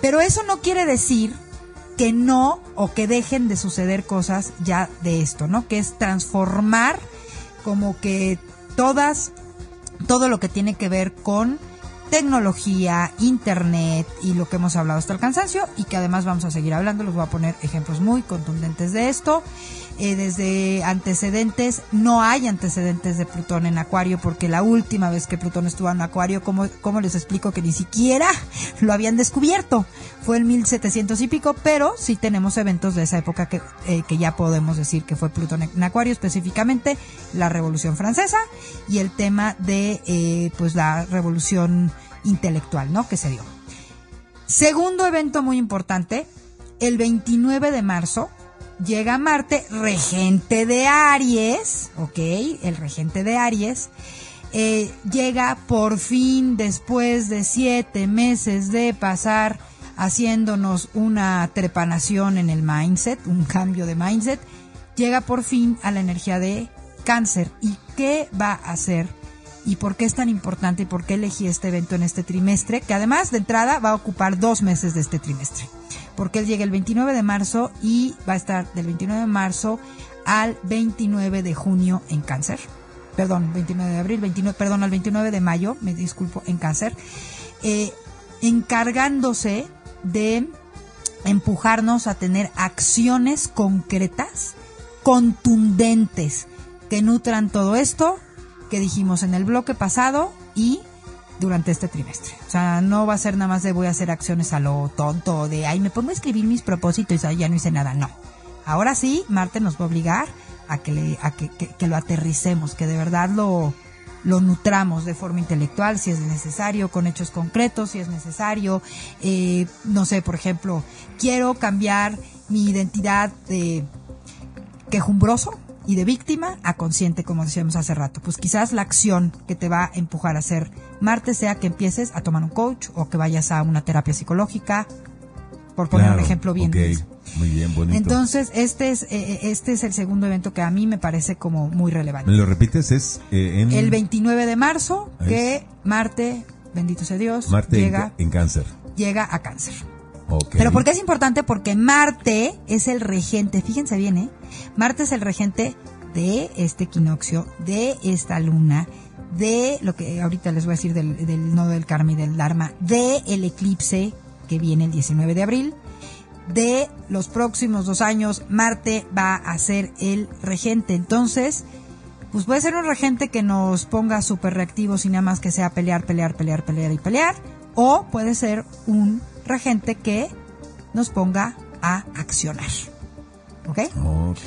pero eso no quiere decir que no o que dejen de suceder cosas ya de esto, ¿no? Que es transformar como que todas, todo lo que tiene que ver con tecnología, internet y lo que hemos hablado hasta el cansancio y que además vamos a seguir hablando. Les voy a poner ejemplos muy contundentes de esto. Eh, desde antecedentes, no hay antecedentes de Plutón en Acuario porque la última vez que Plutón estuvo en Acuario, ¿cómo, cómo les explico que ni siquiera lo habían descubierto? Fue en 1700 y pico, pero sí tenemos eventos de esa época que, eh, que ya podemos decir que fue Plutón en Acuario, específicamente la Revolución Francesa y el tema de eh, pues la Revolución intelectual, ¿no? Que se dio. Segundo evento muy importante, el 29 de marzo llega Marte, regente de Aries, ¿ok? El regente de Aries. eh, llega por fin después de siete meses de pasar haciéndonos una trepanación en el mindset, un cambio de mindset, llega por fin a la energía de cáncer. ¿Y qué va a hacer? ¿Y por qué es tan importante y por qué elegí este evento en este trimestre? Que además de entrada va a ocupar dos meses de este trimestre. Porque él llega el 29 de marzo y va a estar del 29 de marzo al 29 de junio en cáncer. Perdón, 29 de abril, 29, perdón, al 29 de mayo, me disculpo, en cáncer. Eh, encargándose de empujarnos a tener acciones concretas, contundentes, que nutran todo esto que dijimos en el bloque pasado y durante este trimestre. O sea, no va a ser nada más de voy a hacer acciones a lo tonto, de ay, me pongo a escribir mis propósitos y ya no hice nada. No. Ahora sí, Marte nos va a obligar a que, le, a que lo aterricemos, que de verdad lo, lo nutramos de forma intelectual, si es necesario, con hechos concretos, si es necesario. Eh, no sé, por ejemplo, quiero cambiar mi identidad de quejumbroso y de víctima a consciente, como decíamos hace rato. Pues quizás la acción que te va a empujar a hacer Marte sea que empieces a tomar un coach o que vayas a una terapia psicológica, por poner Claro, un ejemplo bien. Muy bien, bonito. Entonces, este es, eh, este es el segundo evento que a mí me parece como muy relevante. ¿Me lo repites? Es eh, en El 29 de marzo, que Marte, bendito sea Dios, Marte en, llega, en cáncer. llega a cáncer. Pero ¿por qué es importante? Porque Marte es el regente, fíjense bien, ¿eh? Marte es el regente de este equinoccio, de esta luna, de lo que ahorita les voy a decir del, del nodo del karma y del dharma, de el eclipse que viene el 19 de abril, de los próximos dos años, Marte va a ser el regente. Entonces, pues puede ser un regente que nos ponga súper reactivos y nada más que sea pelear, pelear, pelear, pelear y pelear. O puede ser un regente que nos ponga a accionar. ¿Ok? Ok.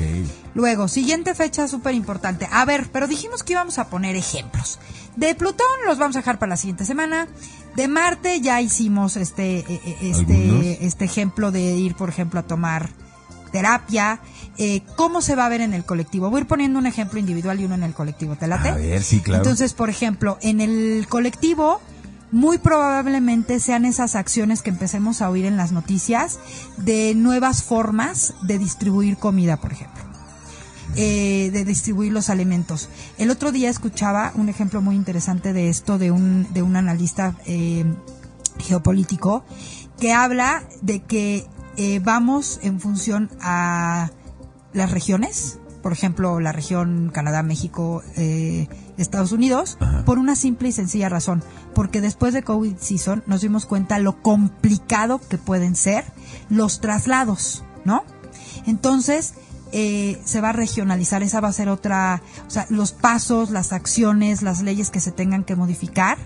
Luego, siguiente fecha súper importante. A ver, pero dijimos que íbamos a poner ejemplos. De Plutón los vamos a dejar para la siguiente semana. De Marte ya hicimos este, eh, eh, ¿Algunos? este, este ejemplo de ir, por ejemplo, a tomar terapia. Eh, ¿Cómo se va a ver en el colectivo? Voy a ir poniendo un ejemplo individual y uno en el colectivo. ¿Te late? A ver, sí, claro. Entonces, por ejemplo, en el colectivo, muy probablemente sean esas acciones que empecemos a oír en las noticias de nuevas formas de distribuir comida, por ejemplo. Eh, de distribuir los alimentos. El otro día escuchaba un ejemplo muy interesante de esto de un, de un analista eh, geopolítico que habla de que eh, vamos en función a las regiones, por ejemplo, la región Canadá, México, eh, Estados Unidos, Ajá. por una simple y sencilla razón, porque después de COVID season nos dimos cuenta lo complicado que pueden ser los traslados, ¿no? Entonces, eh, se va a regionalizar, esa va a ser otra, o sea, los pasos, las acciones, las leyes que se tengan que modificar,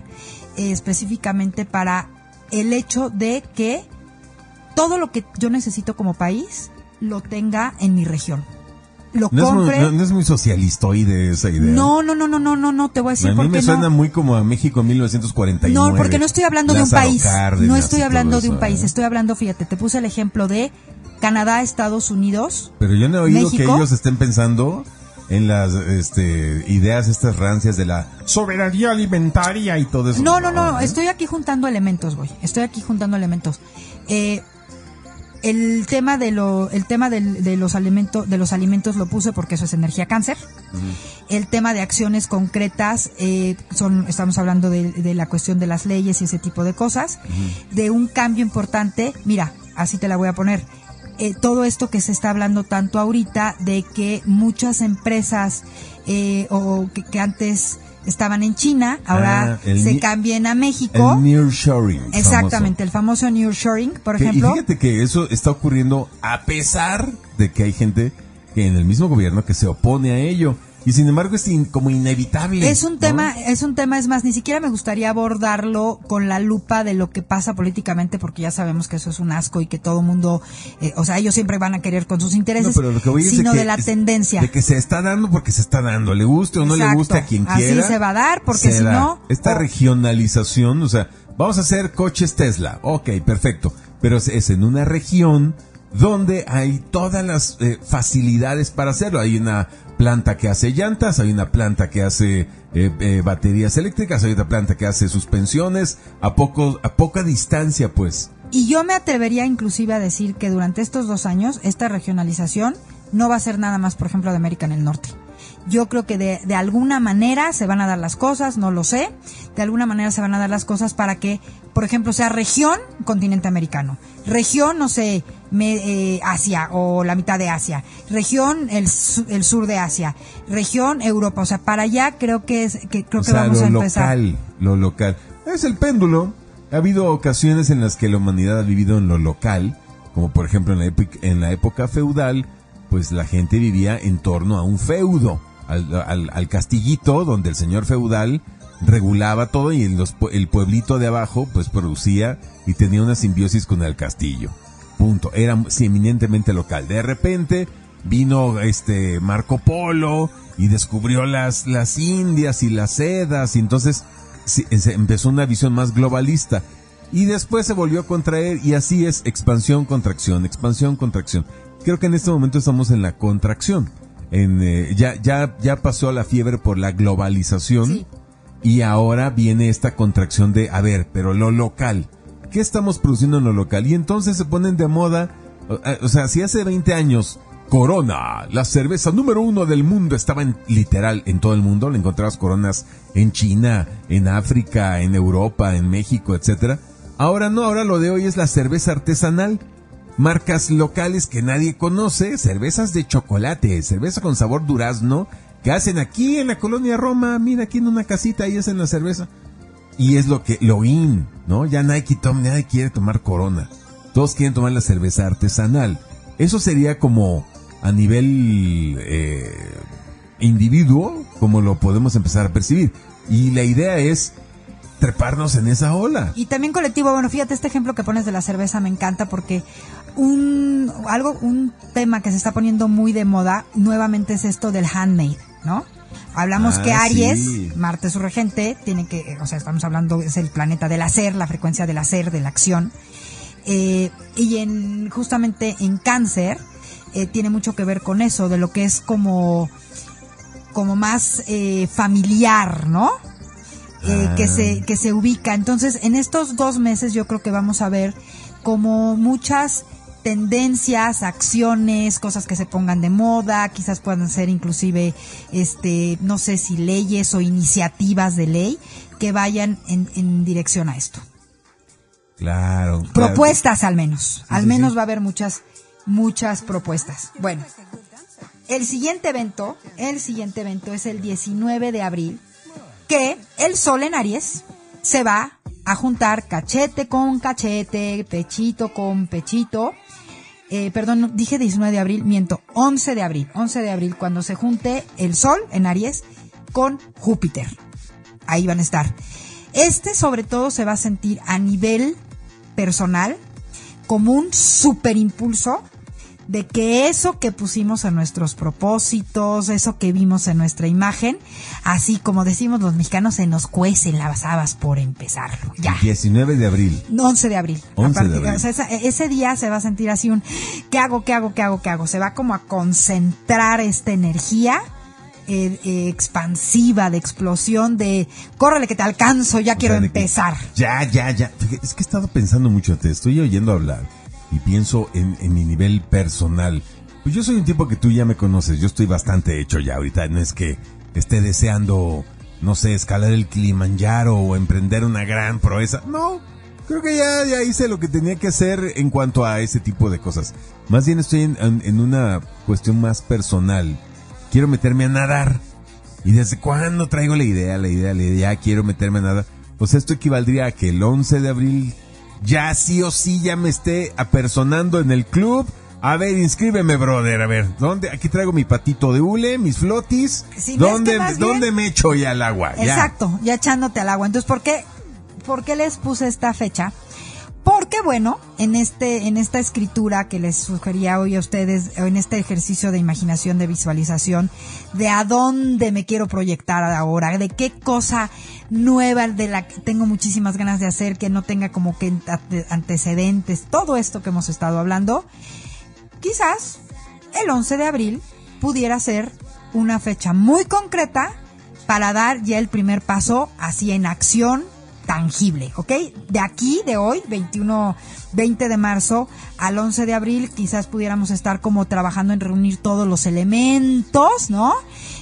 eh, específicamente para el hecho de que todo lo que yo necesito como país lo tenga en mi región. Lo no, es muy, no- no es muy socialistoide esa idea. No, no, no, no, no, no, no, te voy a decir a por mí me suena no. muy como a México en 1949. No, porque no estoy hablando de un país. Cárdenas No estoy hablando de un eso, país. ¿eh? Estoy hablando, fíjate, te puse el ejemplo de Canadá, Estados Unidos. Pero yo no he oído que ellos estén pensando en las este, ideas estas rancias de la soberanía alimentaria y todo eso. No, no, no, ¿eh? estoy aquí juntando elementos, güey. Estoy aquí juntando elementos. Eh, el tema de lo, el tema del- de los alimentos, de los alimentos lo puse porque eso es energía cáncer. El tema de acciones concretas, eh, son, estamos hablando de, de la cuestión de las leyes y ese tipo de cosas. De un cambio importante, mira, así te la voy a poner. Eh, todo esto que se está hablando tanto ahorita de que muchas empresas eh, o que, que antes estaban en China, ahora Ah, se cambien a México. El nearshoring. Exactamente, el famoso nearshoring, por Que- ejemplo. Y fíjate que eso está ocurriendo a pesar de que hay gente que en el mismo gobierno que se opone a ello. Y sin embargo es in- como inevitable. Es un ¿no? tema, es un tema, es más, ni siquiera me gustaría abordarlo con la lupa de lo que pasa políticamente, porque ya sabemos que eso es un asco y que todo mundo, eh, o sea, ellos siempre van a querer con sus No, intereses, pero lo que voy es sino de, la tendencia. De que se está dando porque se está dando. Le guste o no le guste a quien Así quiera. se va a dar, porque si no, Esta regionalización, o sea, vamos a hacer coches Tesla. Ok, perfecto. Pero es- es en una región donde hay todas las eh, facilidades para hacerlo. Hay una planta que hace llantas, hay una planta que hace eh, eh, baterías eléctricas, hay otra planta que hace suspensiones a poco a poca distancia, pues. Y yo me atrevería inclusive a decir que durante estos dos años esta regionalización no va a ser nada más, por ejemplo, de América en el Norte. Yo creo que de, de alguna manera se van a dar las cosas, no lo sé, de alguna manera se van a dar las cosas para que, por ejemplo, sea región continente americano, región, no sé, me- eh, Asia o la mitad de Asia, región el, el sur de Asia, región Europa, o sea, para allá creo que es que creo o que sea, vamos lo a empezar. local, lo local. Es el péndulo. Ha habido ocasiones en las que la humanidad ha vivido en lo local, como por ejemplo en la, epi- en la época feudal, pues la gente vivía en torno a un feudo, al, al- al castillito donde el señor feudal regulaba todo y en los el pueblito de abajo pues producía y tenía una simbiosis con el castillo. Punto. Era eminentemente local. De repente vino este Marco Polo y descubrió las, las Indias y las sedas y entonces se empezó una visión más globalista. Y después se volvió a contraer y así es expansión, contracción, expansión, contracción. Creo que en este momento estamos en la contracción. En, eh, ya, ya, ya pasó la fiebre por la globalización Sí. y ahora viene esta contracción de, a ver, pero lo local. ¿Qué estamos produciendo en lo local? Y entonces se ponen de moda, o, eh, sea, si hace 20 años Corona, la cerveza número uno del mundo, estaba en, literal en todo el mundo, le encontrabas coronas en China, en África, en Europa, en México, etcétera. Ahora no, ahora lo de hoy es la cerveza artesanal. Marcas locales que nadie conoce, cervezas de chocolate, cerveza con sabor durazno, que hacen aquí en la colonia Roma, mira aquí en una casita, ahí hacen la cerveza. Y es lo que, lo in, ¿no? Ya nadie, toma, nadie quiere tomar corona. Todos quieren tomar la cerveza artesanal. Eso sería como a nivel eh, individuo, como lo podemos empezar a percibir. Y la idea es treparnos en esa ola. Y también colectivo, bueno, fíjate este ejemplo que pones de la cerveza me encanta porque un algo un tema que se está poniendo muy de moda nuevamente es esto del handmade, ¿no? Hablamos Ah, que Aries, sí. Marte su regente, tiene que, o sea, estamos hablando es el planeta del hacer, la frecuencia del hacer, de la acción. Eh, y en justamente en Cáncer eh, tiene mucho que ver con eso, de lo que es como como más eh, familiar, ¿no? Eh, Ah. que se que se ubica. Entonces, en estos dos meses yo creo que vamos a ver como muchas tendencias, acciones, cosas que se pongan de moda, quizás puedan ser inclusive, este, no sé si leyes o iniciativas de ley que vayan en, en dirección a esto. Claro. claro. Propuestas al menos, al sí, menos sí. va a haber muchas, muchas propuestas. Bueno, el siguiente evento, el siguiente evento es el 19 de abril, que el Sol en Aries se va a juntar cachete con cachete, pechito con pechito. Eh, perdón, dije 19 de abril, miento, 11 de abril, 11 de abril, cuando se junte el Sol en Aries con Júpiter. Ahí van a estar. Este sobre todo se va a sentir a nivel personal como un super impulso de que eso que pusimos en nuestros propósitos, eso que vimos en nuestra imagen, así como decimos los mexicanos, se nos cuecen las habas por empezarlo. Ya. 19 de abril. 11 de abril. 11 A de abril. o sea, esa- ese día se va a sentir así un ¿qué hago, qué hago, qué hago, qué hago? Se va como a concentrar esta energía eh, eh, expansiva, de explosión, de córrele que te alcanzo, ya quiero sea, que- empezar. Ya, ya, ya. Es que he estado pensando mucho, te estoy oyendo hablar y pienso en, mi nivel personal. Pues yo soy un tipo que tú ya me conoces, yo estoy bastante hecho ya ahorita, no es que esté deseando, no sé, escalar el Kilimanjaro o emprender una gran proeza. No, creo que ya, ya hice lo que tenía que hacer en cuanto a ese tipo de cosas. Más bien estoy en, una cuestión más personal. Quiero meterme a nadar. ¿Y desde cuándo traigo la idea, la idea, la idea? Quiero meterme a nada. Pues esto equivaldría a que el 11 de abril ya sí o sí ya me esté apersonando en el club. A ver, inscríbeme, brother. A ver, ¿dónde? Aquí traigo mi patito de hule, mis flotis. ¿Dónde, bien- ¿Dónde me echo ya al agua? Ya. Exacto, ya echándote al agua. Entonces, ¿por qué, ¿por qué les puse esta fecha? Porque bueno, en este, en esta escritura que les sugería hoy a ustedes, en este ejercicio de imaginación, de visualización, de a dónde me quiero proyectar ahora, de qué cosa nueva de la que tengo muchísimas ganas de hacer, que no tenga como que ante- antecedentes, todo esto que hemos estado hablando, quizás el 11 de abril pudiera ser una fecha muy concreta para dar ya el primer paso así en acción tangible, ¿ok? De aquí, de hoy, 21, 20 de marzo al 11 de abril, quizás pudiéramos estar como trabajando en reunir todos los elementos, ¿no?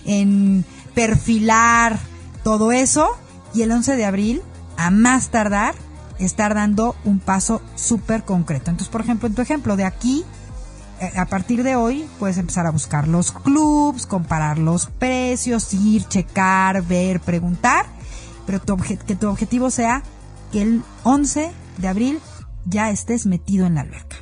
En perfilar todo eso y el 11 de abril, a más tardar, estar dando un paso súper concreto. Entonces, por ejemplo, en tu ejemplo, de aquí eh, a partir de hoy puedes empezar a buscar los clubs, comparar los precios, ir, checar, ver, preguntar, pero tu que tu objetivo sea que el 11 de abril ya estés metido en la alberca,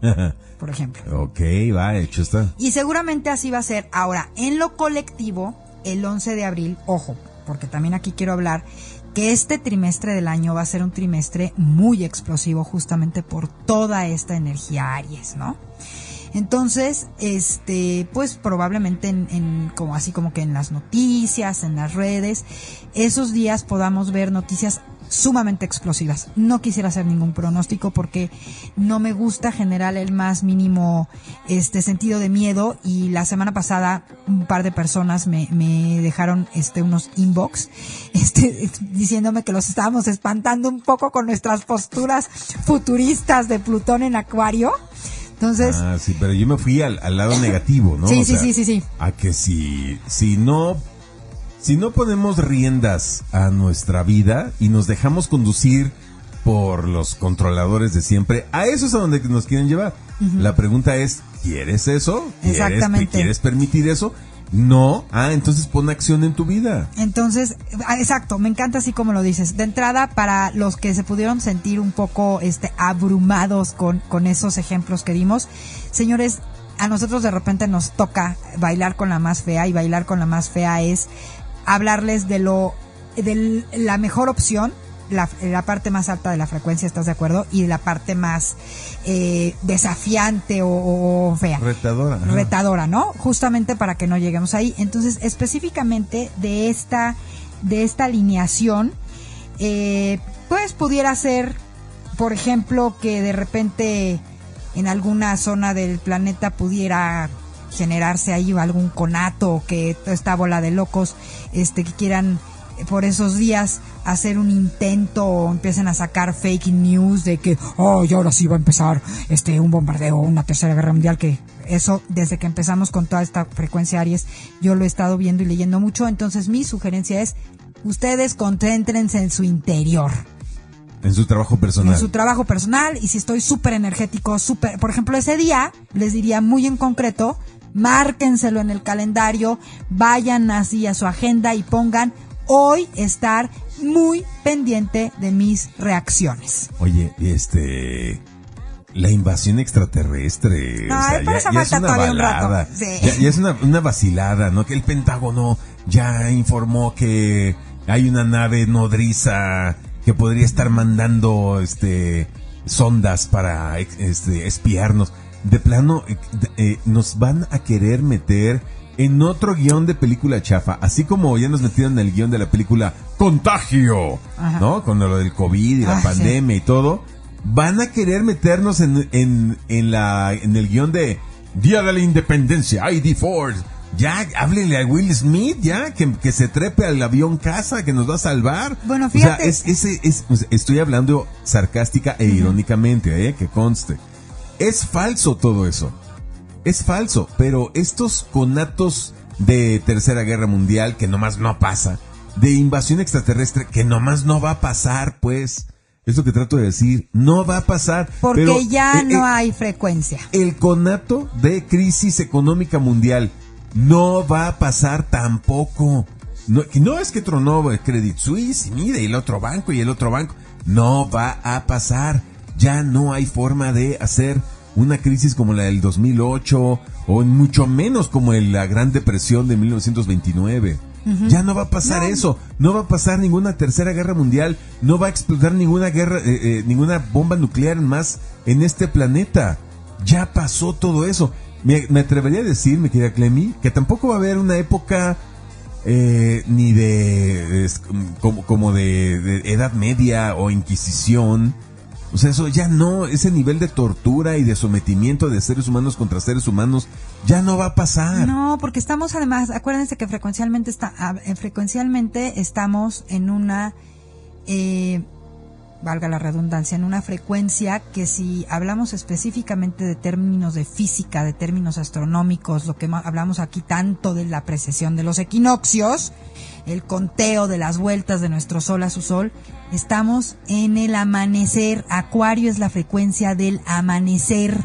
por ejemplo. ok, va, hecho está. Y seguramente así va a ser. Ahora, en lo colectivo, el 11 de abril, ojo, porque también aquí quiero hablar que este trimestre del año va a ser un trimestre muy explosivo justamente por toda esta energía Aries, ¿no? Entonces, este, pues probablemente en, como así como que en las noticias, en las redes, esos días podamos ver noticias sumamente explosivas. No quisiera hacer ningún pronóstico porque no me gusta generar el más mínimo este sentido de miedo y la semana pasada un par de personas me, me dejaron este unos inbox este diciéndome que los estábamos espantando un poco con nuestras posturas futuristas de Plutón en Acuario. Entonces, Ah, sí, pero yo me fui al, al lado negativo, ¿no? Sí, O sí, sea, sí, sí, sí. A que si, si no, si no ponemos riendas a nuestra vida y nos dejamos conducir por los controladores de siempre, a eso es a donde nos quieren llevar. La pregunta es, ¿quieres eso? ¿Quieres, Exactamente. ¿Quieres permitir eso? No. Ah, entonces pon acción en tu vida. Entonces, ah, exacto, me encanta así como lo dices. De entrada, para los que se pudieron sentir un poco este, abrumados con, con esos ejemplos que dimos, señores, a nosotros de repente nos toca bailar con la más fea y bailar con la más fea es hablarles de lo, de la mejor opción, la, la parte más alta de la frecuencia, ¿estás de acuerdo? Y la parte más eh, desafiante o, o fea Retadora. ajá. retadora, ¿no? Justamente para que no lleguemos ahí. Entonces, específicamente de esta, de esta alineación, eh, pues pudiera ser, por ejemplo, que de repente en alguna zona del planeta pudiera generarse ahí algún conato que toda esta bola de locos este que quieran por esos días hacer un intento o empiecen a sacar fake news de que oh y ahora sí va a empezar este un bombardeo una tercera guerra mundial que eso desde que empezamos con toda esta frecuencia Aries yo lo he estado viendo y leyendo mucho entonces mi sugerencia es ustedes concéntrense en su interior En su trabajo personal. en su trabajo personal y si estoy súper energético, súper, por ejemplo, ese día, les diría muy en concreto, márquenselo en el calendario, vayan así a su agenda y pongan hoy estar muy pendiente de mis reacciones. Oye, este. La invasión extraterrestre. o Ay, sea, pero ya, esa ya es una todavía un rato. balada. Sí. Ya, ya es una, una vacilada, ¿no? Que el Pentágono ya informó que hay una nave nodriza que podría estar mandando este sondas para este, espiarnos. De plano, eh, eh, nos van a querer meter en otro guion de película chafa, así como ya nos metieron en el guion de la película Contagio, Ajá. ¿no? Con lo del COVID y la Ah, sí. pandemia y todo. Van a querer meternos en, en, en, la, en el guion de Día de la Independencia, ID4, Ya, háblele a Will Smith, ya, que, que se trepe al avión casa, que nos va a salvar. Bueno, O fíjate- sea, es, es, pues, estoy hablando sarcástica e irónicamente, eh, que conste. Es falso todo eso. Es falso, pero estos conatos de Tercera Guerra Mundial, que nomás no pasa, de invasión extraterrestre, que nomás no va a pasar, pues, es lo que trato de decir, no va a pasar. Porque pero, ya eh, no eh, hay frecuencia. el conato de crisis económica mundial no va a pasar tampoco. No, no es que tronó el Credit Suisse y mire, y el otro banco y el otro banco. No va a pasar. Ya no hay forma de hacer una crisis como la del 2008 o mucho menos como la Gran Depresión de 1929. Ya no va a pasar eso, no va a pasar ninguna tercera guerra mundial, no va a explotar ninguna guerra, eh, eh, ninguna bomba nuclear más en este planeta. Ya pasó todo eso. Me, me atrevería a decir, mi querida Clemi, que tampoco va a haber una época eh, ni de es, como, como de, de Edad Media o Inquisición. O sea, eso ya no, ese nivel de tortura y de sometimiento de seres humanos contra seres humanos ya no va a pasar. No, porque estamos además, acuérdense que frecuencialmente está, ah, eh, frecuencialmente estamos en una, eh, valga la redundancia, en una frecuencia que si hablamos específicamente de términos de física, de términos astronómicos, lo que hablamos aquí tanto de la precesión de los equinoccios, el conteo de las vueltas de nuestro sol a su sol, estamos en el amanecer. Acuario es la frecuencia del amanecer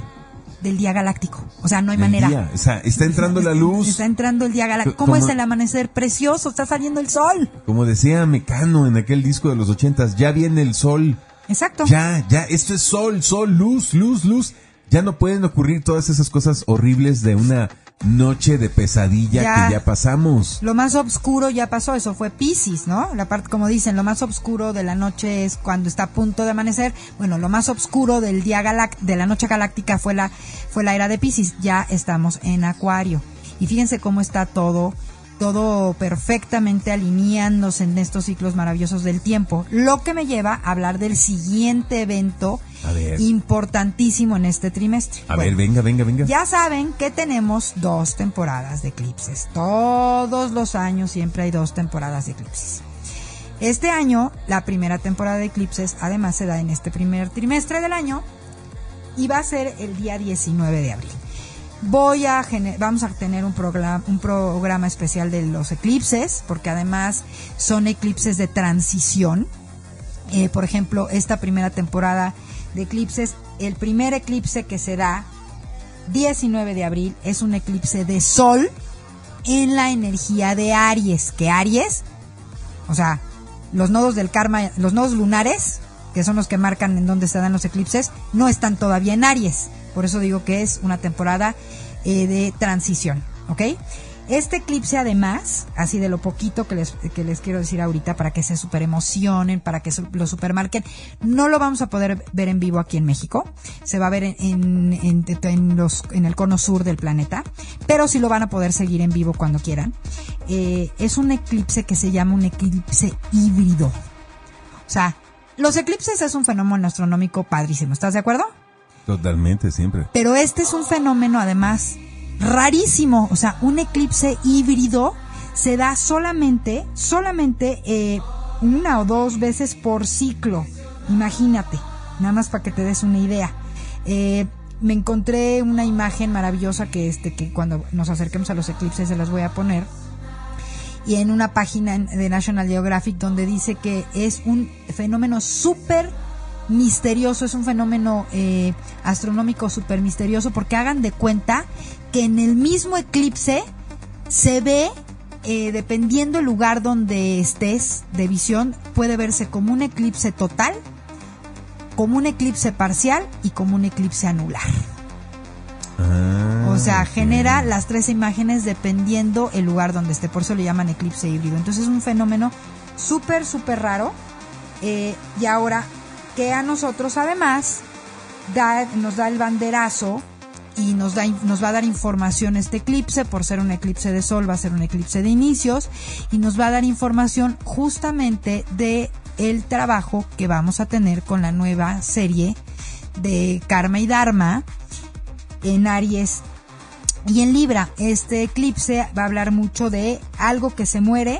del día galáctico. O sea, no hay manera. día, o sea, está entrando la luz. Está entrando el día galáctico. Co- ¿Cómo es el amanecer? Precioso, está saliendo el sol. Como decía Mecano en aquel disco de los ochentas, ya viene el sol. Exacto. Ya, ya, esto es sol, sol, luz, luz, luz. Ya no pueden ocurrir todas esas cosas horribles de una noche de pesadilla Ya. que ya pasamos. Lo más oscuro ya pasó, eso fue Pisces, ¿no? La parte, como dicen, lo más oscuro de la noche es cuando está a punto de amanecer. Bueno, lo más oscuro del día de la noche galáctica fue la, fue la era de Pisces. Ya estamos en Acuario. Y fíjense cómo está todo, todo perfectamente alineándose en estos ciclos maravillosos del tiempo. Lo que me lleva a hablar del siguiente evento A ver. importantísimo en este trimestre. A Bueno, ver, venga, venga, venga. ya saben que tenemos dos temporadas de eclipses. Todos los años siempre hay dos temporadas de eclipses. Este año, la primera temporada de eclipses, además se da en este primer trimestre del año y va a ser el día 19 de abril. Voy a vamos a tener un programa, un programa especial de los eclipses, porque además son eclipses de transición. Eh, por ejemplo, esta primera temporada de eclipses, el primer eclipse que se da 19 de abril es un eclipse de sol en la energía de Aries, que Aries, o sea, los nodos del karma, los nodos lunares, que son los que marcan en dónde se dan los eclipses, no están todavía en Aries. Por eso digo que es una temporada eh, de transición, ¿ok? Este eclipse además, así de lo poquito que les, que les quiero decir ahorita para que se super emocionen, para que lo supermarquen, no lo vamos a poder ver en vivo aquí en México. Se va a ver en, en, en- en los, en el cono sur del planeta, pero sí lo van a poder seguir en vivo cuando quieran. Eh, es un eclipse que se llama un eclipse híbrido. O sea, los eclipses es un fenómeno astronómico padrísimo, ¿estás de acuerdo? Totalmente, siempre. Pero este es un fenómeno además rarísimo, o sea, un eclipse híbrido se da solamente, solamente eh, una o dos veces por ciclo. Imagínate, nada más para que te des una idea. Eh, me encontré una imagen maravillosa que este que cuando nos acerquemos a los eclipses se las voy a poner y en una página de National Geographic donde dice que es un fenómeno súper misterioso, es un fenómeno eh, astronómico súper misterioso porque hagan de cuenta que en el mismo eclipse se ve, eh, dependiendo el lugar donde estés de visión, puede verse como un eclipse total, como un eclipse parcial y como un eclipse anular. Ah, O sea, genera las tres imágenes dependiendo el lugar donde esté. Por eso le llaman eclipse híbrido. Entonces es un fenómeno súper, súper raro. Eh, y ahora que a nosotros además nos da el banderazo y nos, da, nos va a dar información este eclipse. Por ser un eclipse de sol va a ser un eclipse de inicios. Y nos va a dar información justamente de el trabajo que vamos a tener con la nueva serie de Karma y Dharma en Aries Y en Libra, este eclipse va a hablar mucho de algo que se muere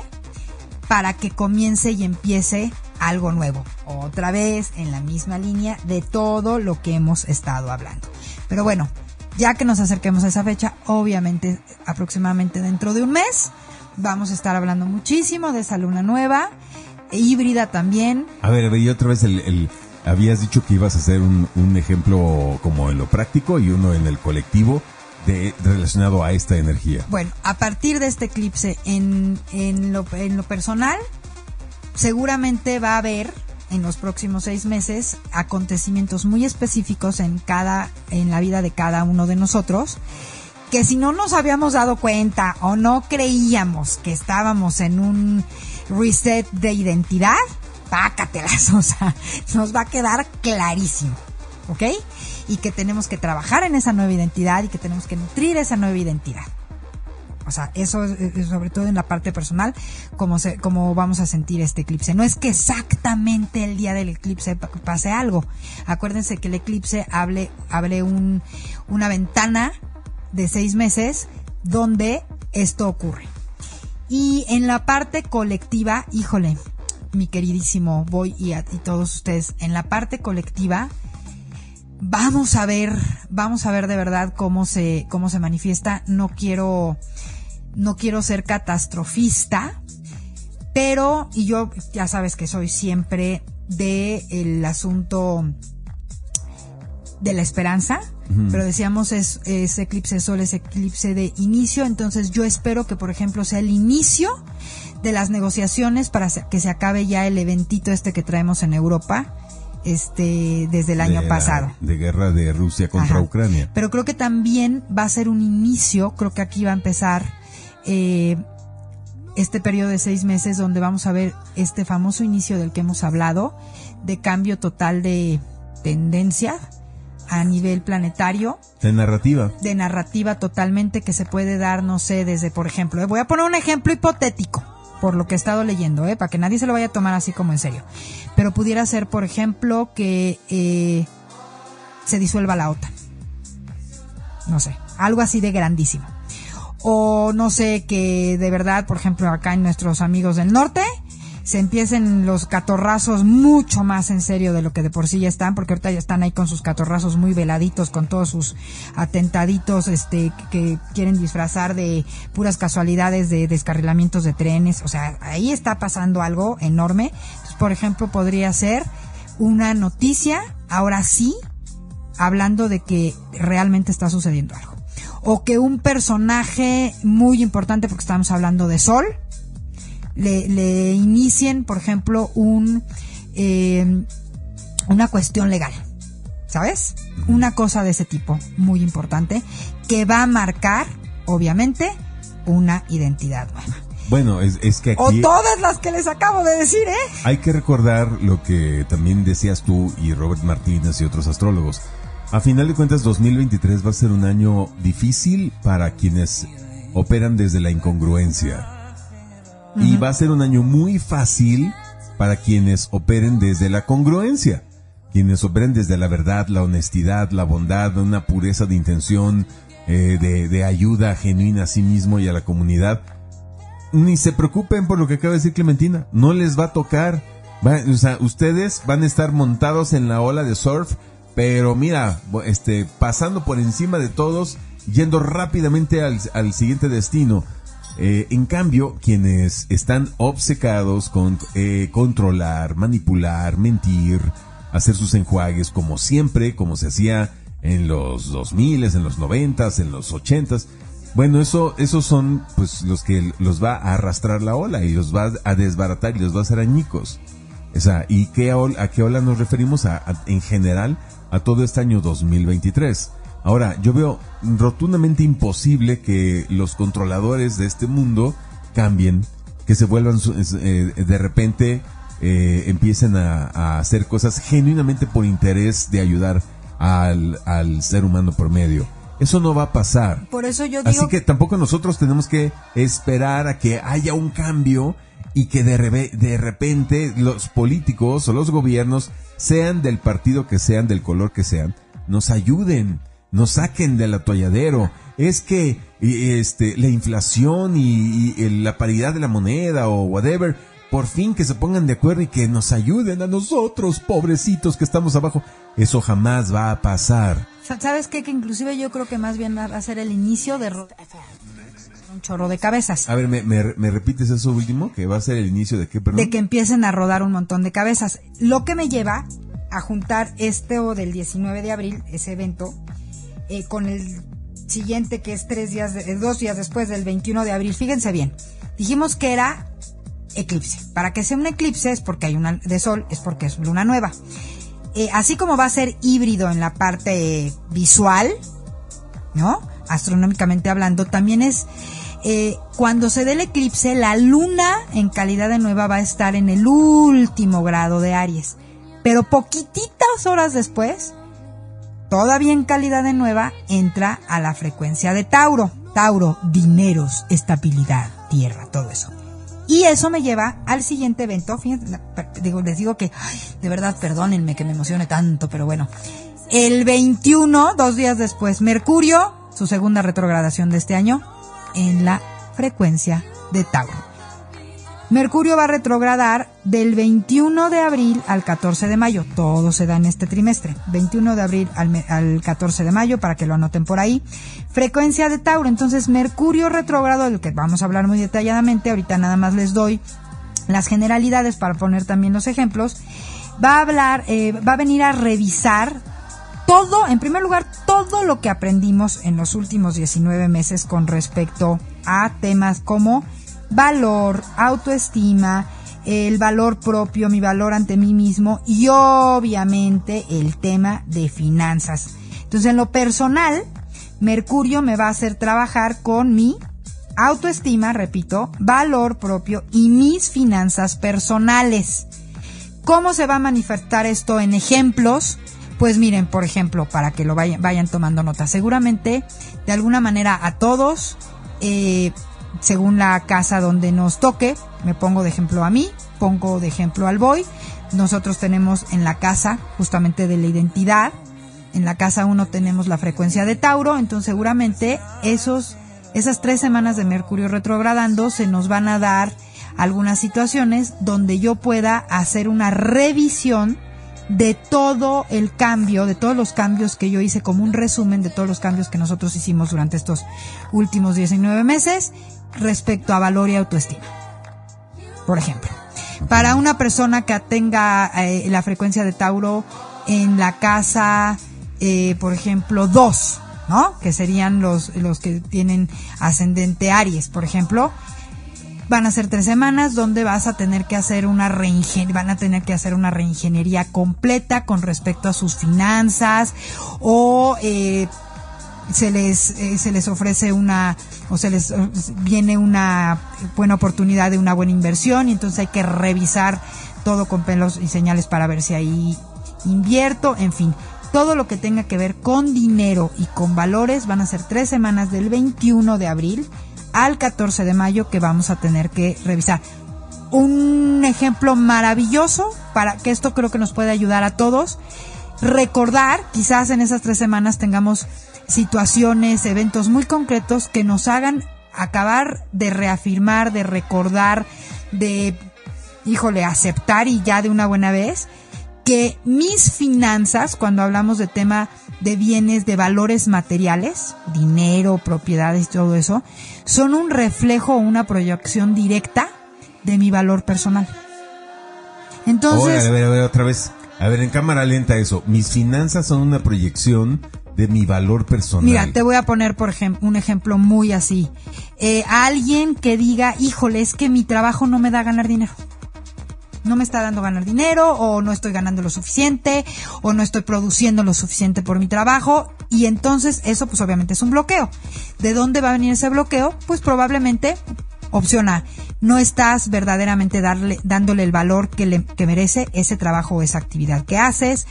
para que comience y empiece algo nuevo. Otra vez en la misma línea de todo lo que hemos estado hablando. Pero bueno, ya que nos acerquemos a esa fecha, obviamente aproximadamente dentro de un mes, vamos a estar hablando muchísimo de esa luna nueva, e híbrida también. A ver, y otra vez el, el- habías dicho que ibas a hacer un, un ejemplo como en lo práctico y uno en el colectivo de relacionado a esta energía. Bueno, a partir de este eclipse en, en, lo, en lo personal, seguramente va a haber en los próximos seis meses acontecimientos muy específicos en cada, en la vida de cada uno de nosotros, que si no nos habíamos dado cuenta o no creíamos que estábamos en un reset de identidad, pácatelas, o sea, nos va a quedar clarísimo, ¿ok? Y que tenemos que trabajar en esa nueva identidad y que tenemos que nutrir esa nueva identidad. O sea, eso es, sobre todo en la parte personal, como se, vamos a sentir este eclipse. No es que exactamente el día del eclipse pa- pase algo. Acuérdense que el eclipse hable, abre un, una ventana de seis meses donde esto ocurre. Y en la parte colectiva, híjole, mi queridísimo Boy y, a, y todos ustedes, en la parte colectiva, vamos a ver, vamos a ver de verdad cómo se, cómo se manifiesta. No quiero, no quiero ser catastrofista, pero, y yo ya sabes que soy siempre de el asunto de la esperanza, pero decíamos es, es eclipse de sol, es eclipse de inicio, entonces yo espero que por ejemplo sea el inicio de las negociaciones para que se acabe ya el eventito este que traemos en Europa, este, desde el año la- pasado. de guerra de Rusia contra Ajá. Ucrania. Pero creo que también va a ser un inicio, creo que aquí va a empezar eh, este periodo de seis meses donde vamos a ver este famoso inicio del que hemos hablado, de cambio total de tendencia a nivel planetario, De narrativa. de narrativa totalmente que se puede dar, no sé, desde, por ejemplo, eh, voy a poner un ejemplo hipotético, por lo que he estado leyendo, eh, para que nadie se lo vaya a tomar así como en serio. Pero pudiera ser, por ejemplo, que eh, se disuelva la OTAN. No sé, algo así de grandísimo. O no sé, que de verdad, por ejemplo, acá en nuestros amigos del norte, se empiecen los catorrazos mucho más en serio de lo que de por sí ya están, porque ahorita ya están ahí con sus catorrazos muy veladitos, con todos sus atentaditos, este, que, quieren disfrazar de puras casualidades de descarrilamientos de trenes, o sea, ahí está pasando algo enorme. Entonces, por ejemplo, podría ser una noticia, ahora sí, hablando de que realmente está sucediendo algo. O que un personaje muy importante, porque estamos hablando de Sol, le, le inicien, por ejemplo, un eh, una cuestión legal, ¿sabes? Una cosa de ese tipo, muy importante, que va a marcar, obviamente, una identidad nueva. Bueno, es, es que O aquí todas las que les acabo de decir, ¿eh? hay que recordar lo que también decías tú y Robert Martínez y otros astrólogos. A final de cuentas, 2023 va a ser un año difícil para quienes operan desde la incongruencia. Y va a ser un año muy fácil para quienes operen desde la congruencia. Quienes operen desde la verdad, la honestidad, la bondad, una pureza de intención, eh, de, de ayuda genuina a sí mismo y a la comunidad. Ni se preocupen por lo que acaba de decir Clementina. No les va a tocar. Va- o sea, ustedes van a estar montados en la ola de surf, pero mira, este, pasando por encima de todos, yendo rápidamente al, al siguiente destino. Eh, en cambio, quienes están obcecados con eh, controlar, manipular, mentir, hacer sus enjuagues como siempre, como se hacía en los 2000, en los 90, en los 80. Bueno, eso, esos son pues los que los va a arrastrar la ola y los va a desbaratar y los va a hacer añicos. O sea, ¿y qué a qué ola nos referimos? A- en general a todo este año 2023. Ahora, yo veo rotundamente imposible que los controladores de este mundo cambien, que se vuelvan eh, de repente eh, empiecen a, a hacer cosas genuinamente por interés de ayudar al, al ser humano por medio. Eso no va a pasar. Por eso yo digo Así que tampoco nosotros tenemos que esperar a que haya un cambio y que de, de repente los políticos o los gobiernos, sean del partido que sean, del color que sean, nos ayuden, nos saquen del atolladero, es que este, la inflación y, y la paridad de la moneda o whatever, por fin que se pongan de acuerdo y que nos ayuden a nosotros, pobrecitos que estamos abajo. Eso jamás va a pasar. Sa- ¿Sabes qué? Que inclusive yo creo que más bien va a ser el inicio de un chorro de cabezas. A ver, ¿me, me, me repites eso último? Que va a ser el inicio de qué, perdón. de que empiecen a rodar un montón de cabezas. Lo que me lleva a juntar este o del 19 de abril, ese evento, eh, con el siguiente que es tres días, de- eh, dos días después del 21 de abril. Fíjense bien, dijimos que era eclipse. Para que sea un eclipse es porque hay una de sol, es porque es luna nueva. Eh, así como va a ser híbrido en la parte visual, ¿no? Astronómicamente hablando, también es eh, cuando se dé el eclipse, la luna en calidad de nueva va a estar en el último grado de Aries. Pero poquititas horas después, todavía en calidad de nueva, entra a la frecuencia de Tauro. Tauro, dineros, estabilidad, tierra, todo eso. Y eso me lleva al siguiente evento. Digo, les digo que, de verdad, perdónenme que me emocione tanto, pero bueno. El 21, dos días después, Mercurio, su segunda retrogradación de este año, en la frecuencia de Tauro. Mercurio va a retrogradar del 21 de abril al 14 de mayo. Todo se da en este trimestre. 21 de abril al, al 14 de mayo, para que lo anoten por ahí. Frecuencia de Tauro. Entonces, Mercurio retrógrado, del que vamos a hablar muy detalladamente. Ahorita nada más les doy las generalidades para poner también los ejemplos. Va a hablar, eh, va a venir a revisar todo, en primer lugar, todo lo que aprendimos en los últimos 19 meses con respecto a temas como valor, autoestima, el valor propio, mi valor ante mí mismo y obviamente el tema de finanzas. Entonces, en lo personal, Mercurio me va a hacer trabajar con mi autoestima, repito, valor propio y mis finanzas personales. ¿Cómo se va a manifestar esto en ejemplos? Pues miren, por ejemplo, para que lo vayan, vayan tomando nota, seguramente de alguna manera a todos, eh, según la casa donde nos toque, me pongo de ejemplo a mí, pongo de ejemplo al boy, nosotros tenemos en la casa justamente de la identidad, en la casa 1 tenemos la frecuencia de Tauro, entonces seguramente esos, esas tres semanas de Mercurio retrogradando se nos van a dar algunas situaciones donde yo pueda hacer una revisión de todo el cambio, de todos los cambios que yo hice como un resumen de todos los cambios que nosotros hicimos durante estos últimos 19 meses respecto a valor y autoestima. Por ejemplo, para una persona que tenga eh, la frecuencia de Tauro en la casa, eh, por ejemplo, 2, ¿no? Que serían los, los que tienen ascendente Aries, por ejemplo, van a ser tres semanas donde vas a tener que hacer una van a tener que hacer una reingeniería completa con respecto a sus finanzas o eh, se les eh, se les ofrece una o se les viene una buena oportunidad de una buena inversión y entonces hay que revisar todo con pelos y señales para ver si ahí invierto, en fin, todo lo que tenga que ver con dinero y con valores van a ser tres semanas del 21 de abril al 14 de mayo que vamos a tener que revisar. Un ejemplo maravilloso para que esto creo que nos puede ayudar a todos. Recordar, quizás en esas tres semanas tengamos situaciones, eventos muy concretos que nos hagan acabar de reafirmar, de recordar, de, híjole, aceptar y ya de una buena vez que mis finanzas, cuando hablamos de tema de bienes, de valores materiales, dinero, propiedades y todo eso, son un reflejo o una proyección directa de mi valor personal. Entonces, Órale, a ver, a ver, otra vez. A ver, en cámara lenta eso. Mis finanzas son una proyección de mi valor personal. Mira, te voy a poner por ejemplo un ejemplo muy así. Eh, alguien que diga, híjole, es que mi trabajo no me da ganar dinero. No me está dando ganar dinero, o no estoy ganando lo suficiente, o no estoy produciendo lo suficiente por mi trabajo, y entonces eso pues obviamente es un bloqueo. ¿De dónde va a venir ese bloqueo? Pues probablemente, opción A, no estás verdaderamente darle, dándole el valor que, le, que merece ese trabajo o esa actividad que haces.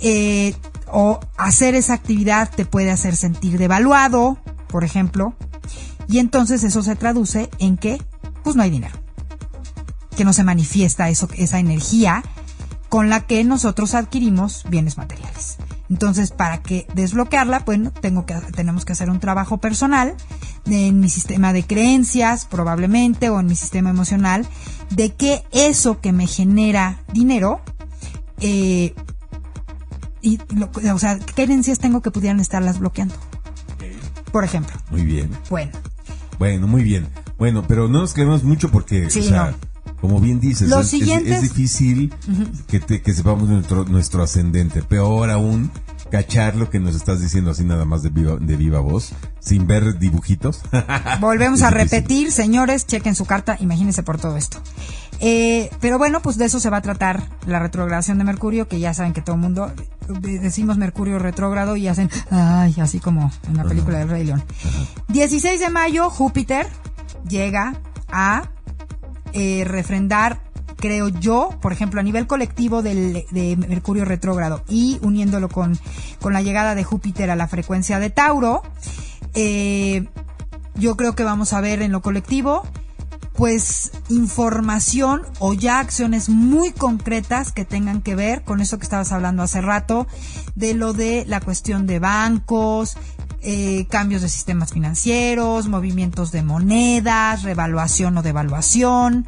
Eh, o hacer esa actividad te puede hacer sentir devaluado, por ejemplo, y entonces eso se traduce en que pues no hay dinero, que no se manifiesta eso, esa energía con la que nosotros adquirimos bienes materiales. Entonces, para que desbloquearla, bueno, tengo que, tenemos que hacer un trabajo personal en mi sistema de creencias, probablemente, o en mi sistema emocional, de que eso que me genera dinero, eh, y lo- o sea, ¿qué creencias tengo que pudieran estarlas bloqueando? Por ejemplo, Muy bien. bueno, Bueno, muy bien. Bueno, pero no nos quedemos mucho porque, Sí, o sea, como bien dices, es, difícil que, te- que sepamos nuestro, nuestro ascendente. Peor aún, cachar lo que nos estás diciendo así nada más de viva, de viva voz, sin ver dibujitos. Volvemos a repetir, señores, chequen su carta, imagínense por todo esto. Eh, pero bueno, pues de eso se va a tratar la retrogradación de Mercurio, que ya saben que todo el mundo eh, decimos Mercurio retrógrado y hacen, ay, así como en la película del Rey León. 16 de mayo, Júpiter llega a eh, refrendar, creo yo, por ejemplo, a nivel colectivo del, de Mercurio retrógrado y uniéndolo con, con la llegada de Júpiter a la frecuencia de Tauro, eh, yo creo que vamos a ver en lo colectivo pues información o ya acciones muy concretas que tengan que ver con eso que estabas hablando hace rato, de lo de la cuestión de bancos, eh, cambios de sistemas financieros, movimientos de monedas, revaluación o devaluación.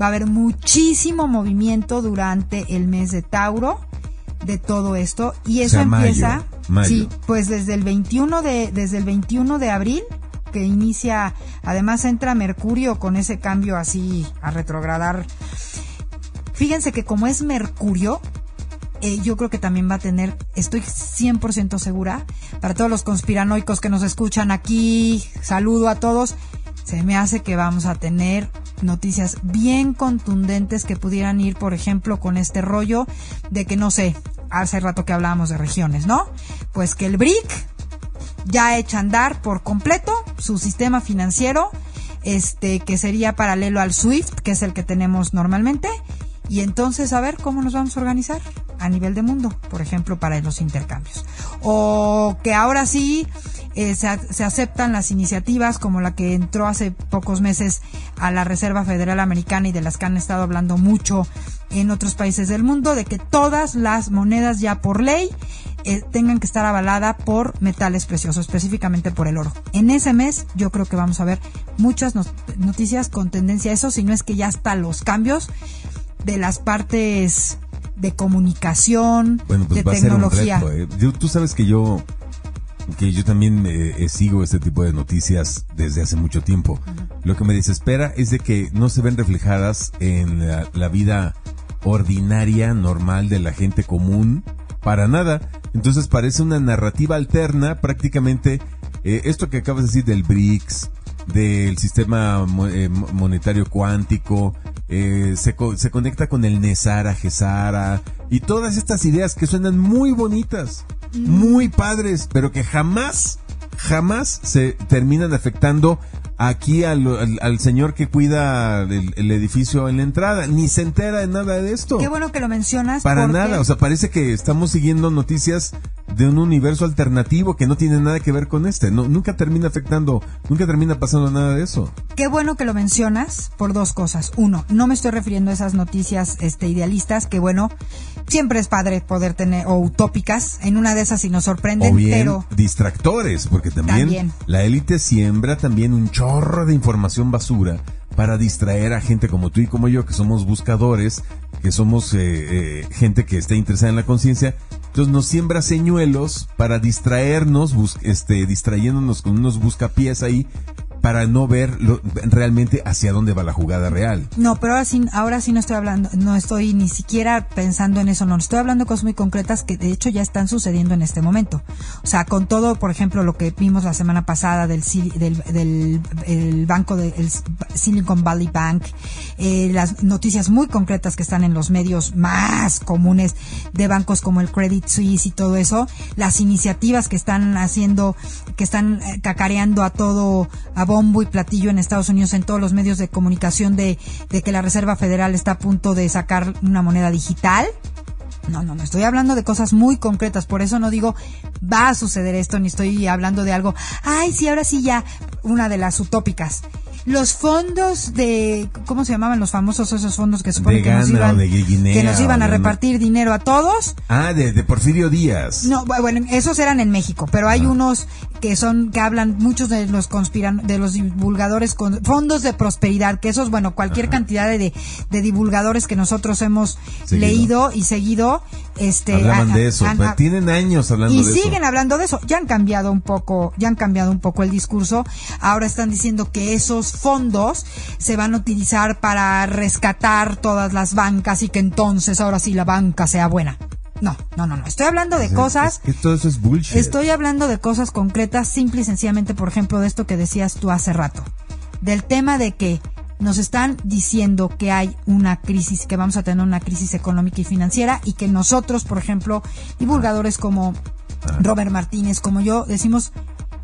Va a haber muchísimo movimiento durante el mes de Tauro de todo esto y eso sea, mayo, empieza mayo. sí pues desde el 21 de desde el 21 de abril que inicia además entra Mercurio con ese cambio así a retrogradar fíjense que como es Mercurio eh, yo creo que también va a tener, estoy 100% segura, para todos los conspiranoicos que nos escuchan aquí, saludo a todos, se me hace que vamos a tener noticias bien contundentes que pudieran ir, por ejemplo, con este rollo de que, no sé, hace rato que hablábamos de regiones, ¿no? Pues que el BRIC ya echa a andar por completo su sistema financiero, este, que sería paralelo al SWIFT, que es el que tenemos normalmente, y entonces a ver cómo nos vamos a organizar a nivel de mundo, por ejemplo, para los intercambios. O que ahora sí eh, se, se aceptan las iniciativas como la que entró hace pocos meses a la Reserva Federal Americana y de las que han estado hablando mucho en otros países del mundo, de que todas las monedas ya por ley eh, tengan que estar avalada por metales preciosos, específicamente por el oro. En ese mes yo creo que vamos a ver muchas noticias con tendencia a eso, si no es que ya hasta los cambios de las partes de comunicación, Bueno, pues de va a ser un tecnología. reto. ¿eh? Yo- tú sabes que yo que yo también eh, eh, sigo este tipo de noticias desde hace mucho tiempo. Lo que me desespera es de que no se ven reflejadas en la, la vida ordinaria, normal de la gente común, para nada. Entonces parece una narrativa alterna, prácticamente eh, esto que acabas de decir del BRICS, del sistema mo- mo- monetario cuántico, eh, se, co- se conecta con el Nesara, Gesara, y todas estas ideas que suenan muy bonitas, muy padres, pero que jamás, jamás se terminan afectando aquí al, al- al señor que cuida el, el edificio en la entrada, ni se entera de nada de esto. Qué bueno que lo mencionas. Para porque- nada, o sea, parece que estamos siguiendo noticias de un universo alternativo que no tiene nada que ver con este. No, nunca termina afectando, nunca termina pasando nada de eso. Qué bueno que lo mencionas por dos cosas. Uno, no me estoy refiriendo a esas noticias este, idealistas, que bueno, siempre es padre poder tener, o utópicas, en una de esas si nos sorprenden, O bien pero distractores, porque también, También. la élite siembra también un chorro de información basura para distraer a gente como tú y como yo, que somos buscadores, que somos eh, eh, gente que está interesada en la conciencia. Entonces nos siembra señuelos para distraernos, bus- este, distrayéndonos con unos buscapiés ahí, para no ver lo- realmente hacia dónde va la jugada real. No, pero ahora sí, ahora sí no estoy hablando, no estoy ni siquiera pensando en eso, no, estoy hablando de cosas muy concretas que de hecho ya están sucediendo en este momento. O sea, con todo, por ejemplo, lo que vimos la semana pasada del, del, del el banco del Silicon Valley Bank, eh, las noticias muy concretas que están en los medios más comunes de bancos como el Credit Suisse y todo eso, las iniciativas que están haciendo, que están eh, cacareando a todo, a bombo y platillo en Estados Unidos en todos los medios de comunicación de, de que la Reserva Federal está a punto de sacar una moneda digital. No, no, no, estoy hablando de cosas muy concretas, por eso no digo va a suceder esto, ni estoy hablando de algo, ay, sí, ahora sí ya, una de las utópicas. Los fondos de, ¿cómo se llamaban los famosos esos fondos que supone De que nos Ghana iban, de Guinea que nos iban a repartir dinero a todos? Ah, de, de Porfirio Díaz. No, bu- bueno, esos eran en México, pero hay unos que son que hablan muchos de los conspiran de los divulgadores con fondos de prosperidad, que esos bueno, cualquier cantidad de, de divulgadores que nosotros hemos Seguido. leído y seguido este Hablaban a- de eso. han- pero tienen años hablando y de siguen eso. hablando de eso. Ya han cambiado un poco, ya han cambiado un poco el discurso. Ahora están diciendo que esos fondos se van a utilizar para rescatar todas las bancas y que entonces ahora sí la banca sea buena. No, no, no, no. Estoy hablando de cosas Es que todo eso es bullshit. Estoy hablando de cosas concretas, simple y sencillamente, por ejemplo, de esto que decías tú hace rato. Del tema de que nos están diciendo que hay una crisis, que vamos a tener una crisis económica y financiera y que nosotros, por ejemplo, divulgadores como Robert Martínez, como yo, decimos,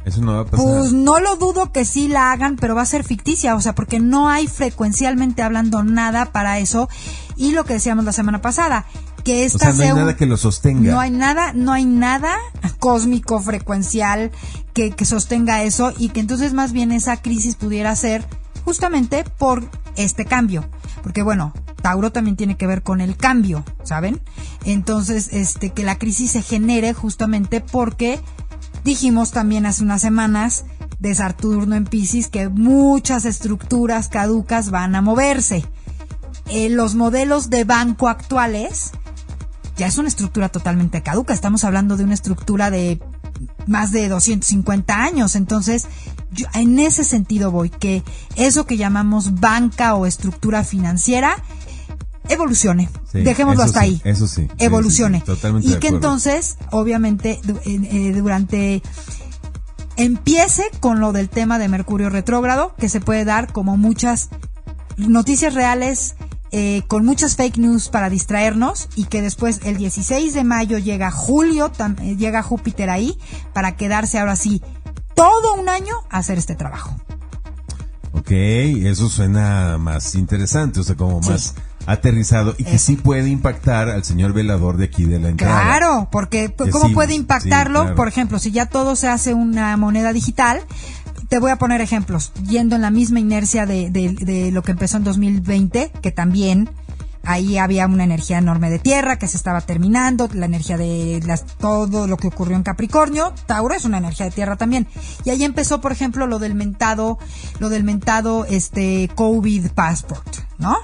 Eso no va a pasar. pues no lo dudo que sí la hagan, pero va a ser ficticia, o sea, porque no hay frecuencialmente hablando nada para eso. Y lo que decíamos la semana pasada, que o esta sea, no hay un- nada que lo sostenga. no hay nada, no hay nada cósmico, frecuencial que, que sostenga eso y que entonces más bien esa crisis pudiera ser justamente por este cambio. Porque bueno, Tauro también tiene que ver con el cambio, ¿saben? Entonces, este, que la crisis se genere justamente porque dijimos también hace unas semanas de Saturno en Pisces que muchas estructuras caducas van a moverse. Eh, los modelos de banco actuales ya es una estructura totalmente caduca. Estamos hablando de una estructura de más de 250 años. Entonces, yo en ese sentido voy, que eso que llamamos banca o estructura financiera evolucione. Sí, Dejémoslo hasta sí, ahí. eso sí, Evolucione. sí, totalmente y que acuerdo. entonces, obviamente, en- eh, durante empiece con lo del tema de Mercurio retrógrado, que se puede dar como muchas noticias reales eh, con muchas fake news para distraernos y que después el 16 de mayo llega Julio, tam- eh, llega Júpiter ahí para quedarse ahora sí todo un año a hacer este trabajo. Ok, eso suena más interesante, o sea, como Sí. Aterrizado y que Eso. sí puede impactar al señor velador de aquí de la entrada. Claro, porque Que ¿cómo sí, puede sí, impactarlo? claro. Por ejemplo, si ya todo se hace una moneda digital, te voy a poner ejemplos, yendo en la misma inercia de, de- de lo que empezó en 2020, que también ahí había una energía enorme de tierra que se estaba terminando, la energía de las, todo lo que ocurrió en Capricornio, Tauro es una energía de tierra también. Y ahí empezó, por ejemplo, lo del mentado, lo del mentado este COVID passport, ¿no?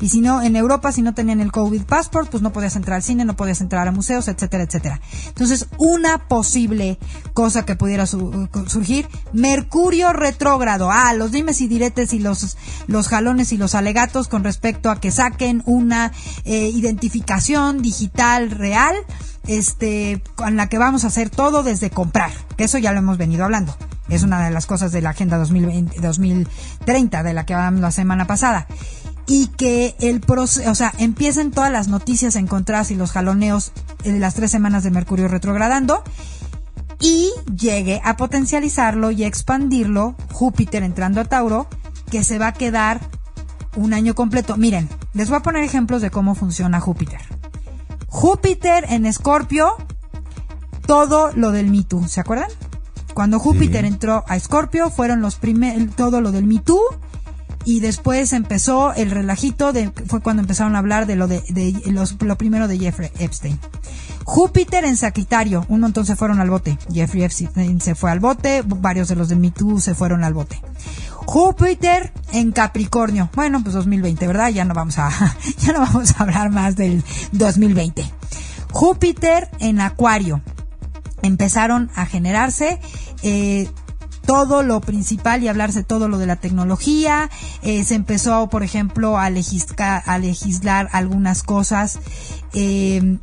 Y si no, en Europa, si no tenían el COVID passport, pues no podías entrar al cine, no podías entrar a museos, etcétera, etcétera. Entonces, una posible cosa que pudiera su- surgir, Mercurio retrógrado. Ah, los dimes y diretes y los, los jalones y los alegatos con respecto a que saquen una eh, identificación digital real, este, con la que vamos a hacer todo desde comprar. Que eso ya lo hemos venido hablando. Es una de las cosas de la Agenda 2020, 2030, de la que hablamos la semana pasada y que el proceso, o sea, empiecen todas las noticias encontradas y los jaloneos de las tres semanas de Mercurio retrogradando y llegue a potencializarlo y a expandirlo Júpiter entrando a Tauro, que se va a quedar un año completo. Miren, les voy a poner ejemplos de cómo funciona Júpiter. Júpiter en Escorpio, todo lo del Me Too, ¿se acuerdan? Cuando Júpiter Sí. entró a Escorpio, fueron los primeros, todo lo del Me Too, y después empezó el relajito de fue cuando empezaron a hablar de lo de, los, lo primero de Jeffrey Epstein. Júpiter en Sagitario, un montón se fueron al bote. Jeffrey Epstein se fue al bote, varios de los de Me Too se fueron al bote. Júpiter en Capricornio. Bueno, pues 2020, ¿verdad? Ya no vamos a ya no vamos a hablar más del 2020. Júpiter en Acuario empezaron a generarse eh, todo lo principal y hablarse todo lo de la tecnología. Eh, se empezó, por ejemplo, a, a legislar algunas cosas de,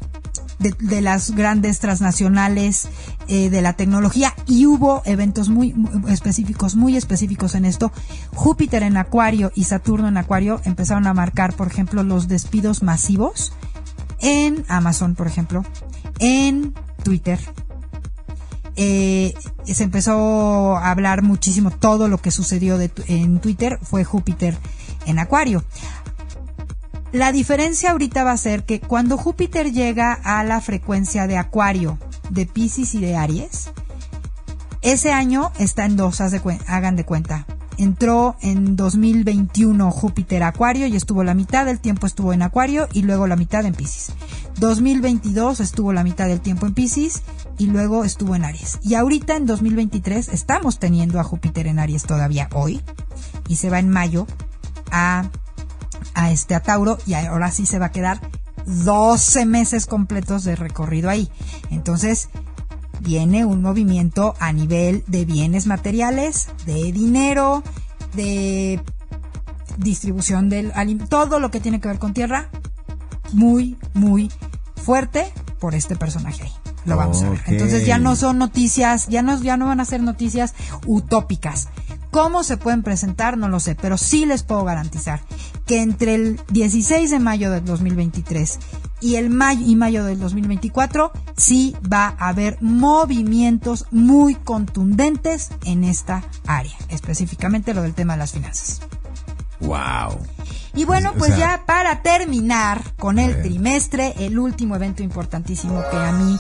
de las grandes transnacionales eh, de la tecnología y hubo eventos muy, muy específicos, muy específicos en esto. Júpiter en Acuario y Saturno en Acuario empezaron a marcar, por ejemplo, los despidos masivos en Amazon, por ejemplo, en Twitter, eh, se empezó a hablar muchísimo todo lo que sucedió en Twitter fue Júpiter en Acuario. La diferencia ahorita va a ser que cuando Júpiter llega a la frecuencia de Acuario, de Pisces y de Aries, ese año está en dos, hagan de cuenta. entró en 2021 Júpiter Acuario y estuvo la mitad del tiempo estuvo en Acuario y luego la mitad en Pisces. 2022 estuvo la mitad del tiempo en Pisces y luego estuvo en Aries. Y ahorita en 2023 estamos teniendo a Júpiter en Aries todavía hoy y se va en mayo a, a este a Tauro y ahora sí se va a quedar 12 meses completos de recorrido ahí. Entonces, viene un movimiento a nivel de bienes materiales, de dinero, de distribución del todo lo que tiene que ver con tierra, muy, muy fuerte por este personaje ahí. Lo vamos a ver. Entonces ya no son noticias, ya no, ya no van a ser noticias utópicas. ¿Cómo se pueden presentar? No lo sé, pero sí les puedo garantizar que entre el 16 de mayo del 2023 y el mayo y mayo del 2024 sí va a haber movimientos muy contundentes en esta área, específicamente lo del tema de las finanzas. Wow. Y bueno, pues ya para terminar con el trimestre, el último evento importantísimo que a mí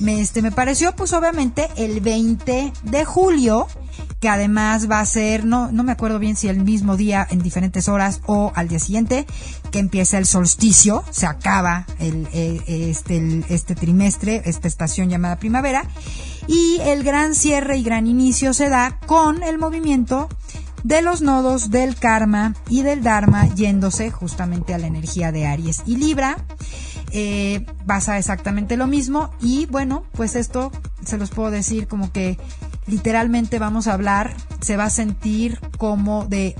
me, este, me pareció, pues obviamente, el 20 de julio, que además va a ser, no, no me acuerdo bien si el mismo día en diferentes horas o al día siguiente, que empieza el solsticio, se acaba el, eh, este, este trimestre, esta estación llamada primavera, y el gran cierre y gran inicio se da con el movimiento de los nodos del karma y del dharma yéndose justamente a la energía de Aries y Libra. Eh, pasa exactamente lo mismo y bueno, pues esto se los puedo decir como que literalmente vamos a hablar, se va a sentir como de,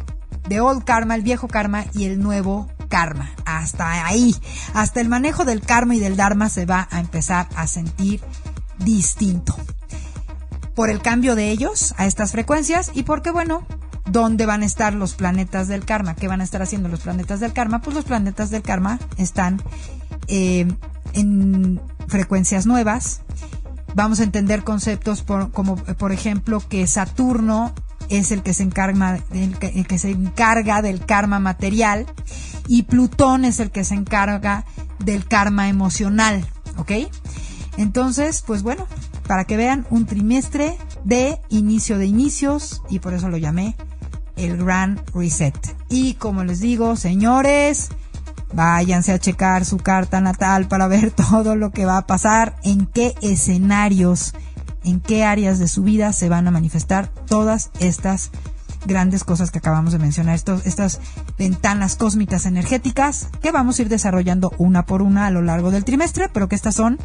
de old karma, el viejo karma y el nuevo karma. Hasta ahí, hasta el manejo del karma y del dharma se va a empezar a sentir distinto. Por el cambio de ellos a estas frecuencias y porque bueno, ¿Dónde van a estar los planetas del karma? ¿Qué van a estar haciendo los planetas del karma? Pues los planetas del karma están eh, en frecuencias nuevas. Vamos a entender conceptos como, por ejemplo, que Saturno es el que se encarga del karma material y Plutón es el que se encarga del karma emocional, ¿ok? Entonces, pues bueno, para que vean un trimestre de inicio de inicios y por eso lo llamé el Gran Reset. Y como les digo, señores, váyanse a checar su carta natal para ver todo lo que va a pasar, en qué escenarios, en qué áreas de su vida se van a manifestar todas estas grandes cosas que acabamos de mencionar, estos, estas ventanas cósmicas energéticas que vamos a ir desarrollando una por una a lo largo del trimestre, pero que estas son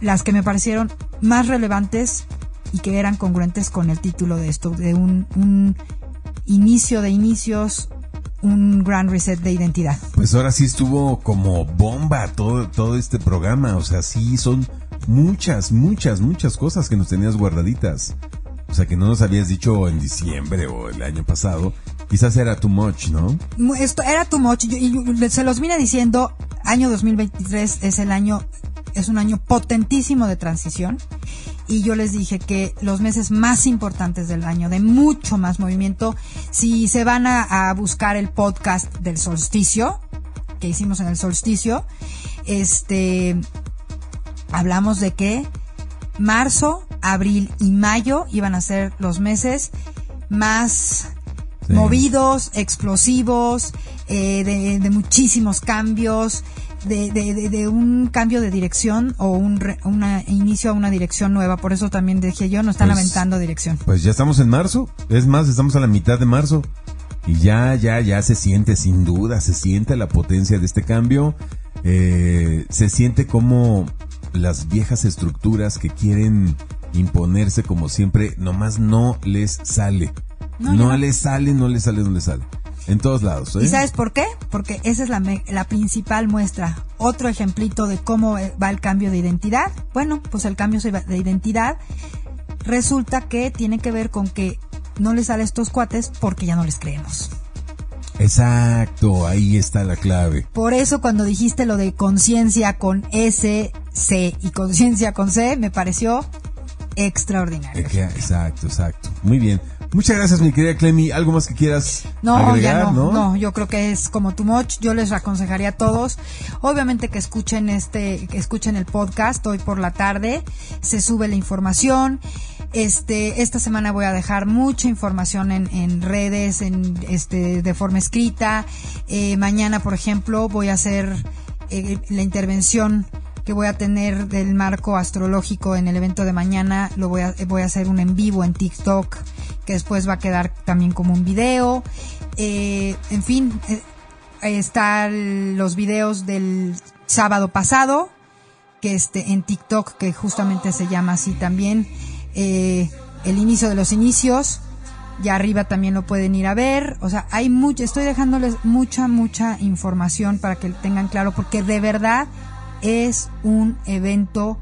las que me parecieron más relevantes y que eran congruentes con el título de esto, de un, inicio de inicios, un gran reset de identidad. Pues ahora sí estuvo como bomba todo, todo este programa, o sea, sí son muchas, muchas, muchas cosas que nos tenías guardaditas. O sea, que no nos habías dicho en diciembre o el año pasado. Quizás era too much, ¿no? Esto era too much. y se los vine diciendo, año 2023 es el año, es un año potentísimo de transición y yo les dije que los meses más importantes del año, de mucho más movimiento, si se van a, buscar el podcast del solsticio, que hicimos en el solsticio, este, hablamos de que marzo, abril y mayo iban a ser los meses más movidos, explosivos, eh, de, de, muchísimos cambios, de, de, de, un cambio de dirección o un una inicio a una dirección nueva. Por eso también dije yo, no están pues, aventando dirección. Pues ya estamos en marzo. Es más, estamos a la mitad de marzo. Y ya, ya, ya se siente, sin duda, se siente la potencia de este cambio. Eh, se siente como las viejas estructuras que quieren imponerse como siempre, nomás no les sale. No, no les sale, no les sale, no les sale. En todos lados. ¿eh? ¿Y sabes por qué? Porque esa es la, la principal muestra. Otro ejemplito de cómo va el cambio de identidad. Bueno, pues el cambio de identidad resulta que tiene que ver con que no les sale a estos cuates porque ya no les creemos. Exacto, ahí está la clave. Por eso cuando dijiste lo de conciencia con S, C y conciencia con C, me pareció extraordinario. Exacto, exacto. Muy bien. Muchas gracias, mi querida Clemi. ¿Algo más que quieras No, agregar? ya no, no, yo creo que es como too much. Yo les aconsejaría a todos, obviamente que escuchen este, que escuchen el podcast hoy por la tarde. Se sube la información. Este, esta semana voy a dejar mucha información en, en redes, en este, de forma escrita. Eh, mañana, por ejemplo, voy a hacer eh, la intervención que voy a tener del marco astrológico en el evento de mañana. Lo voy a, voy a hacer un en vivo en TikTok, que después va a quedar también como un video. Eh, en fin, eh, están los videos del sábado pasado, que este, en TikTok, que justamente se llama así también, eh, el inicio de los inicios. Ya arriba también lo pueden ir a ver. O sea, hay mucho, estoy dejándoles mucha, mucha información para que tengan claro, porque de verdad es un evento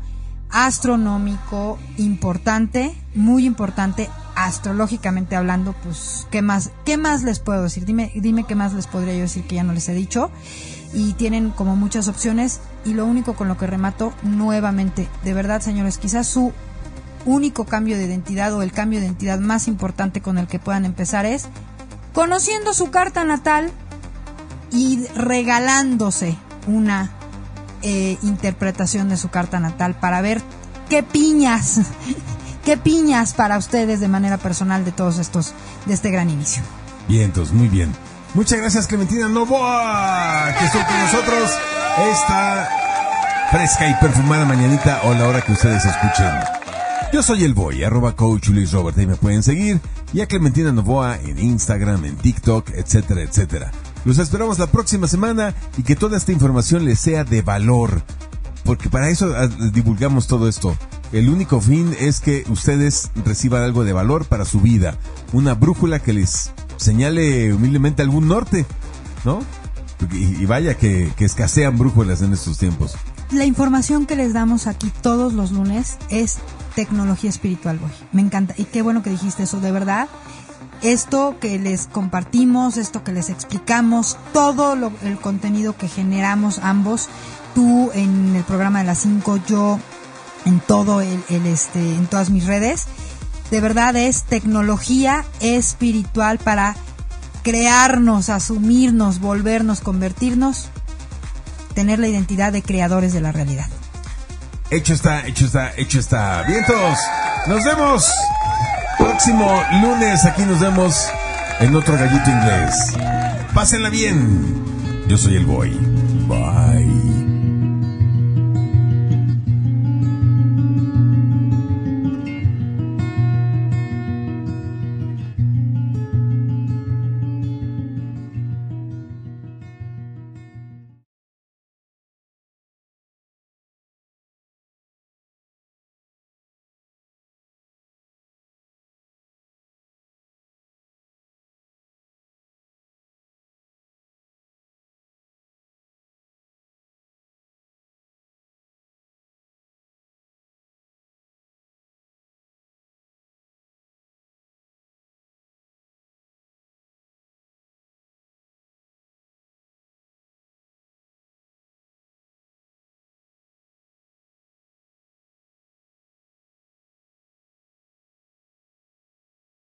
astronómico importante, muy importante, astrológicamente hablando, pues, ¿qué más, qué más les puedo decir? Dime, dime qué más les podría yo decir que ya no les he dicho. Y tienen como muchas opciones y lo único con lo que remato nuevamente, de verdad, señores, quizás su único cambio de identidad o el cambio de identidad más importante con el que puedan empezar es conociendo su carta natal y regalándose una eh, interpretación de su carta natal para ver qué piñas, qué piñas para ustedes de manera personal de todos estos, de este gran inicio. Bien, entonces, muy bien. Muchas gracias, Clementina Novoa, que estuvo con nosotros esta fresca y perfumada mañanita o la hora que ustedes escuchen. Yo soy el boy, arroba coach Luis ahí me pueden seguir, y a Clementina Novoa en Instagram, en TikTok, etcétera, etcétera. Los esperamos la próxima semana y que toda esta información les sea de valor, porque para eso ah, divulgamos todo esto. El único fin es que ustedes reciban algo de valor para su vida, una brújula que les señale humildemente algún norte, ¿no? Y, vaya que, que escasean brújulas en estos tiempos. La información que les damos aquí todos los lunes es tecnología espiritual, boy. Me encanta. Y qué bueno que dijiste eso, de verdad. Esto que les compartimos, esto que les explicamos, todo el contenido que generamos ambos, tú en el programa de las 5, yo en todo el, este, en todas mis redes, de verdad es tecnología espiritual para crearnos, asumirnos, volvernos, convertirnos, tener la identidad de creadores de la realidad. Hecho está, hecho está, hecho está. Vientos, nos vemos. Próximo lunes aquí nos vemos en otro gallito inglés. Pásenla bien. Yo soy el boy. Bye.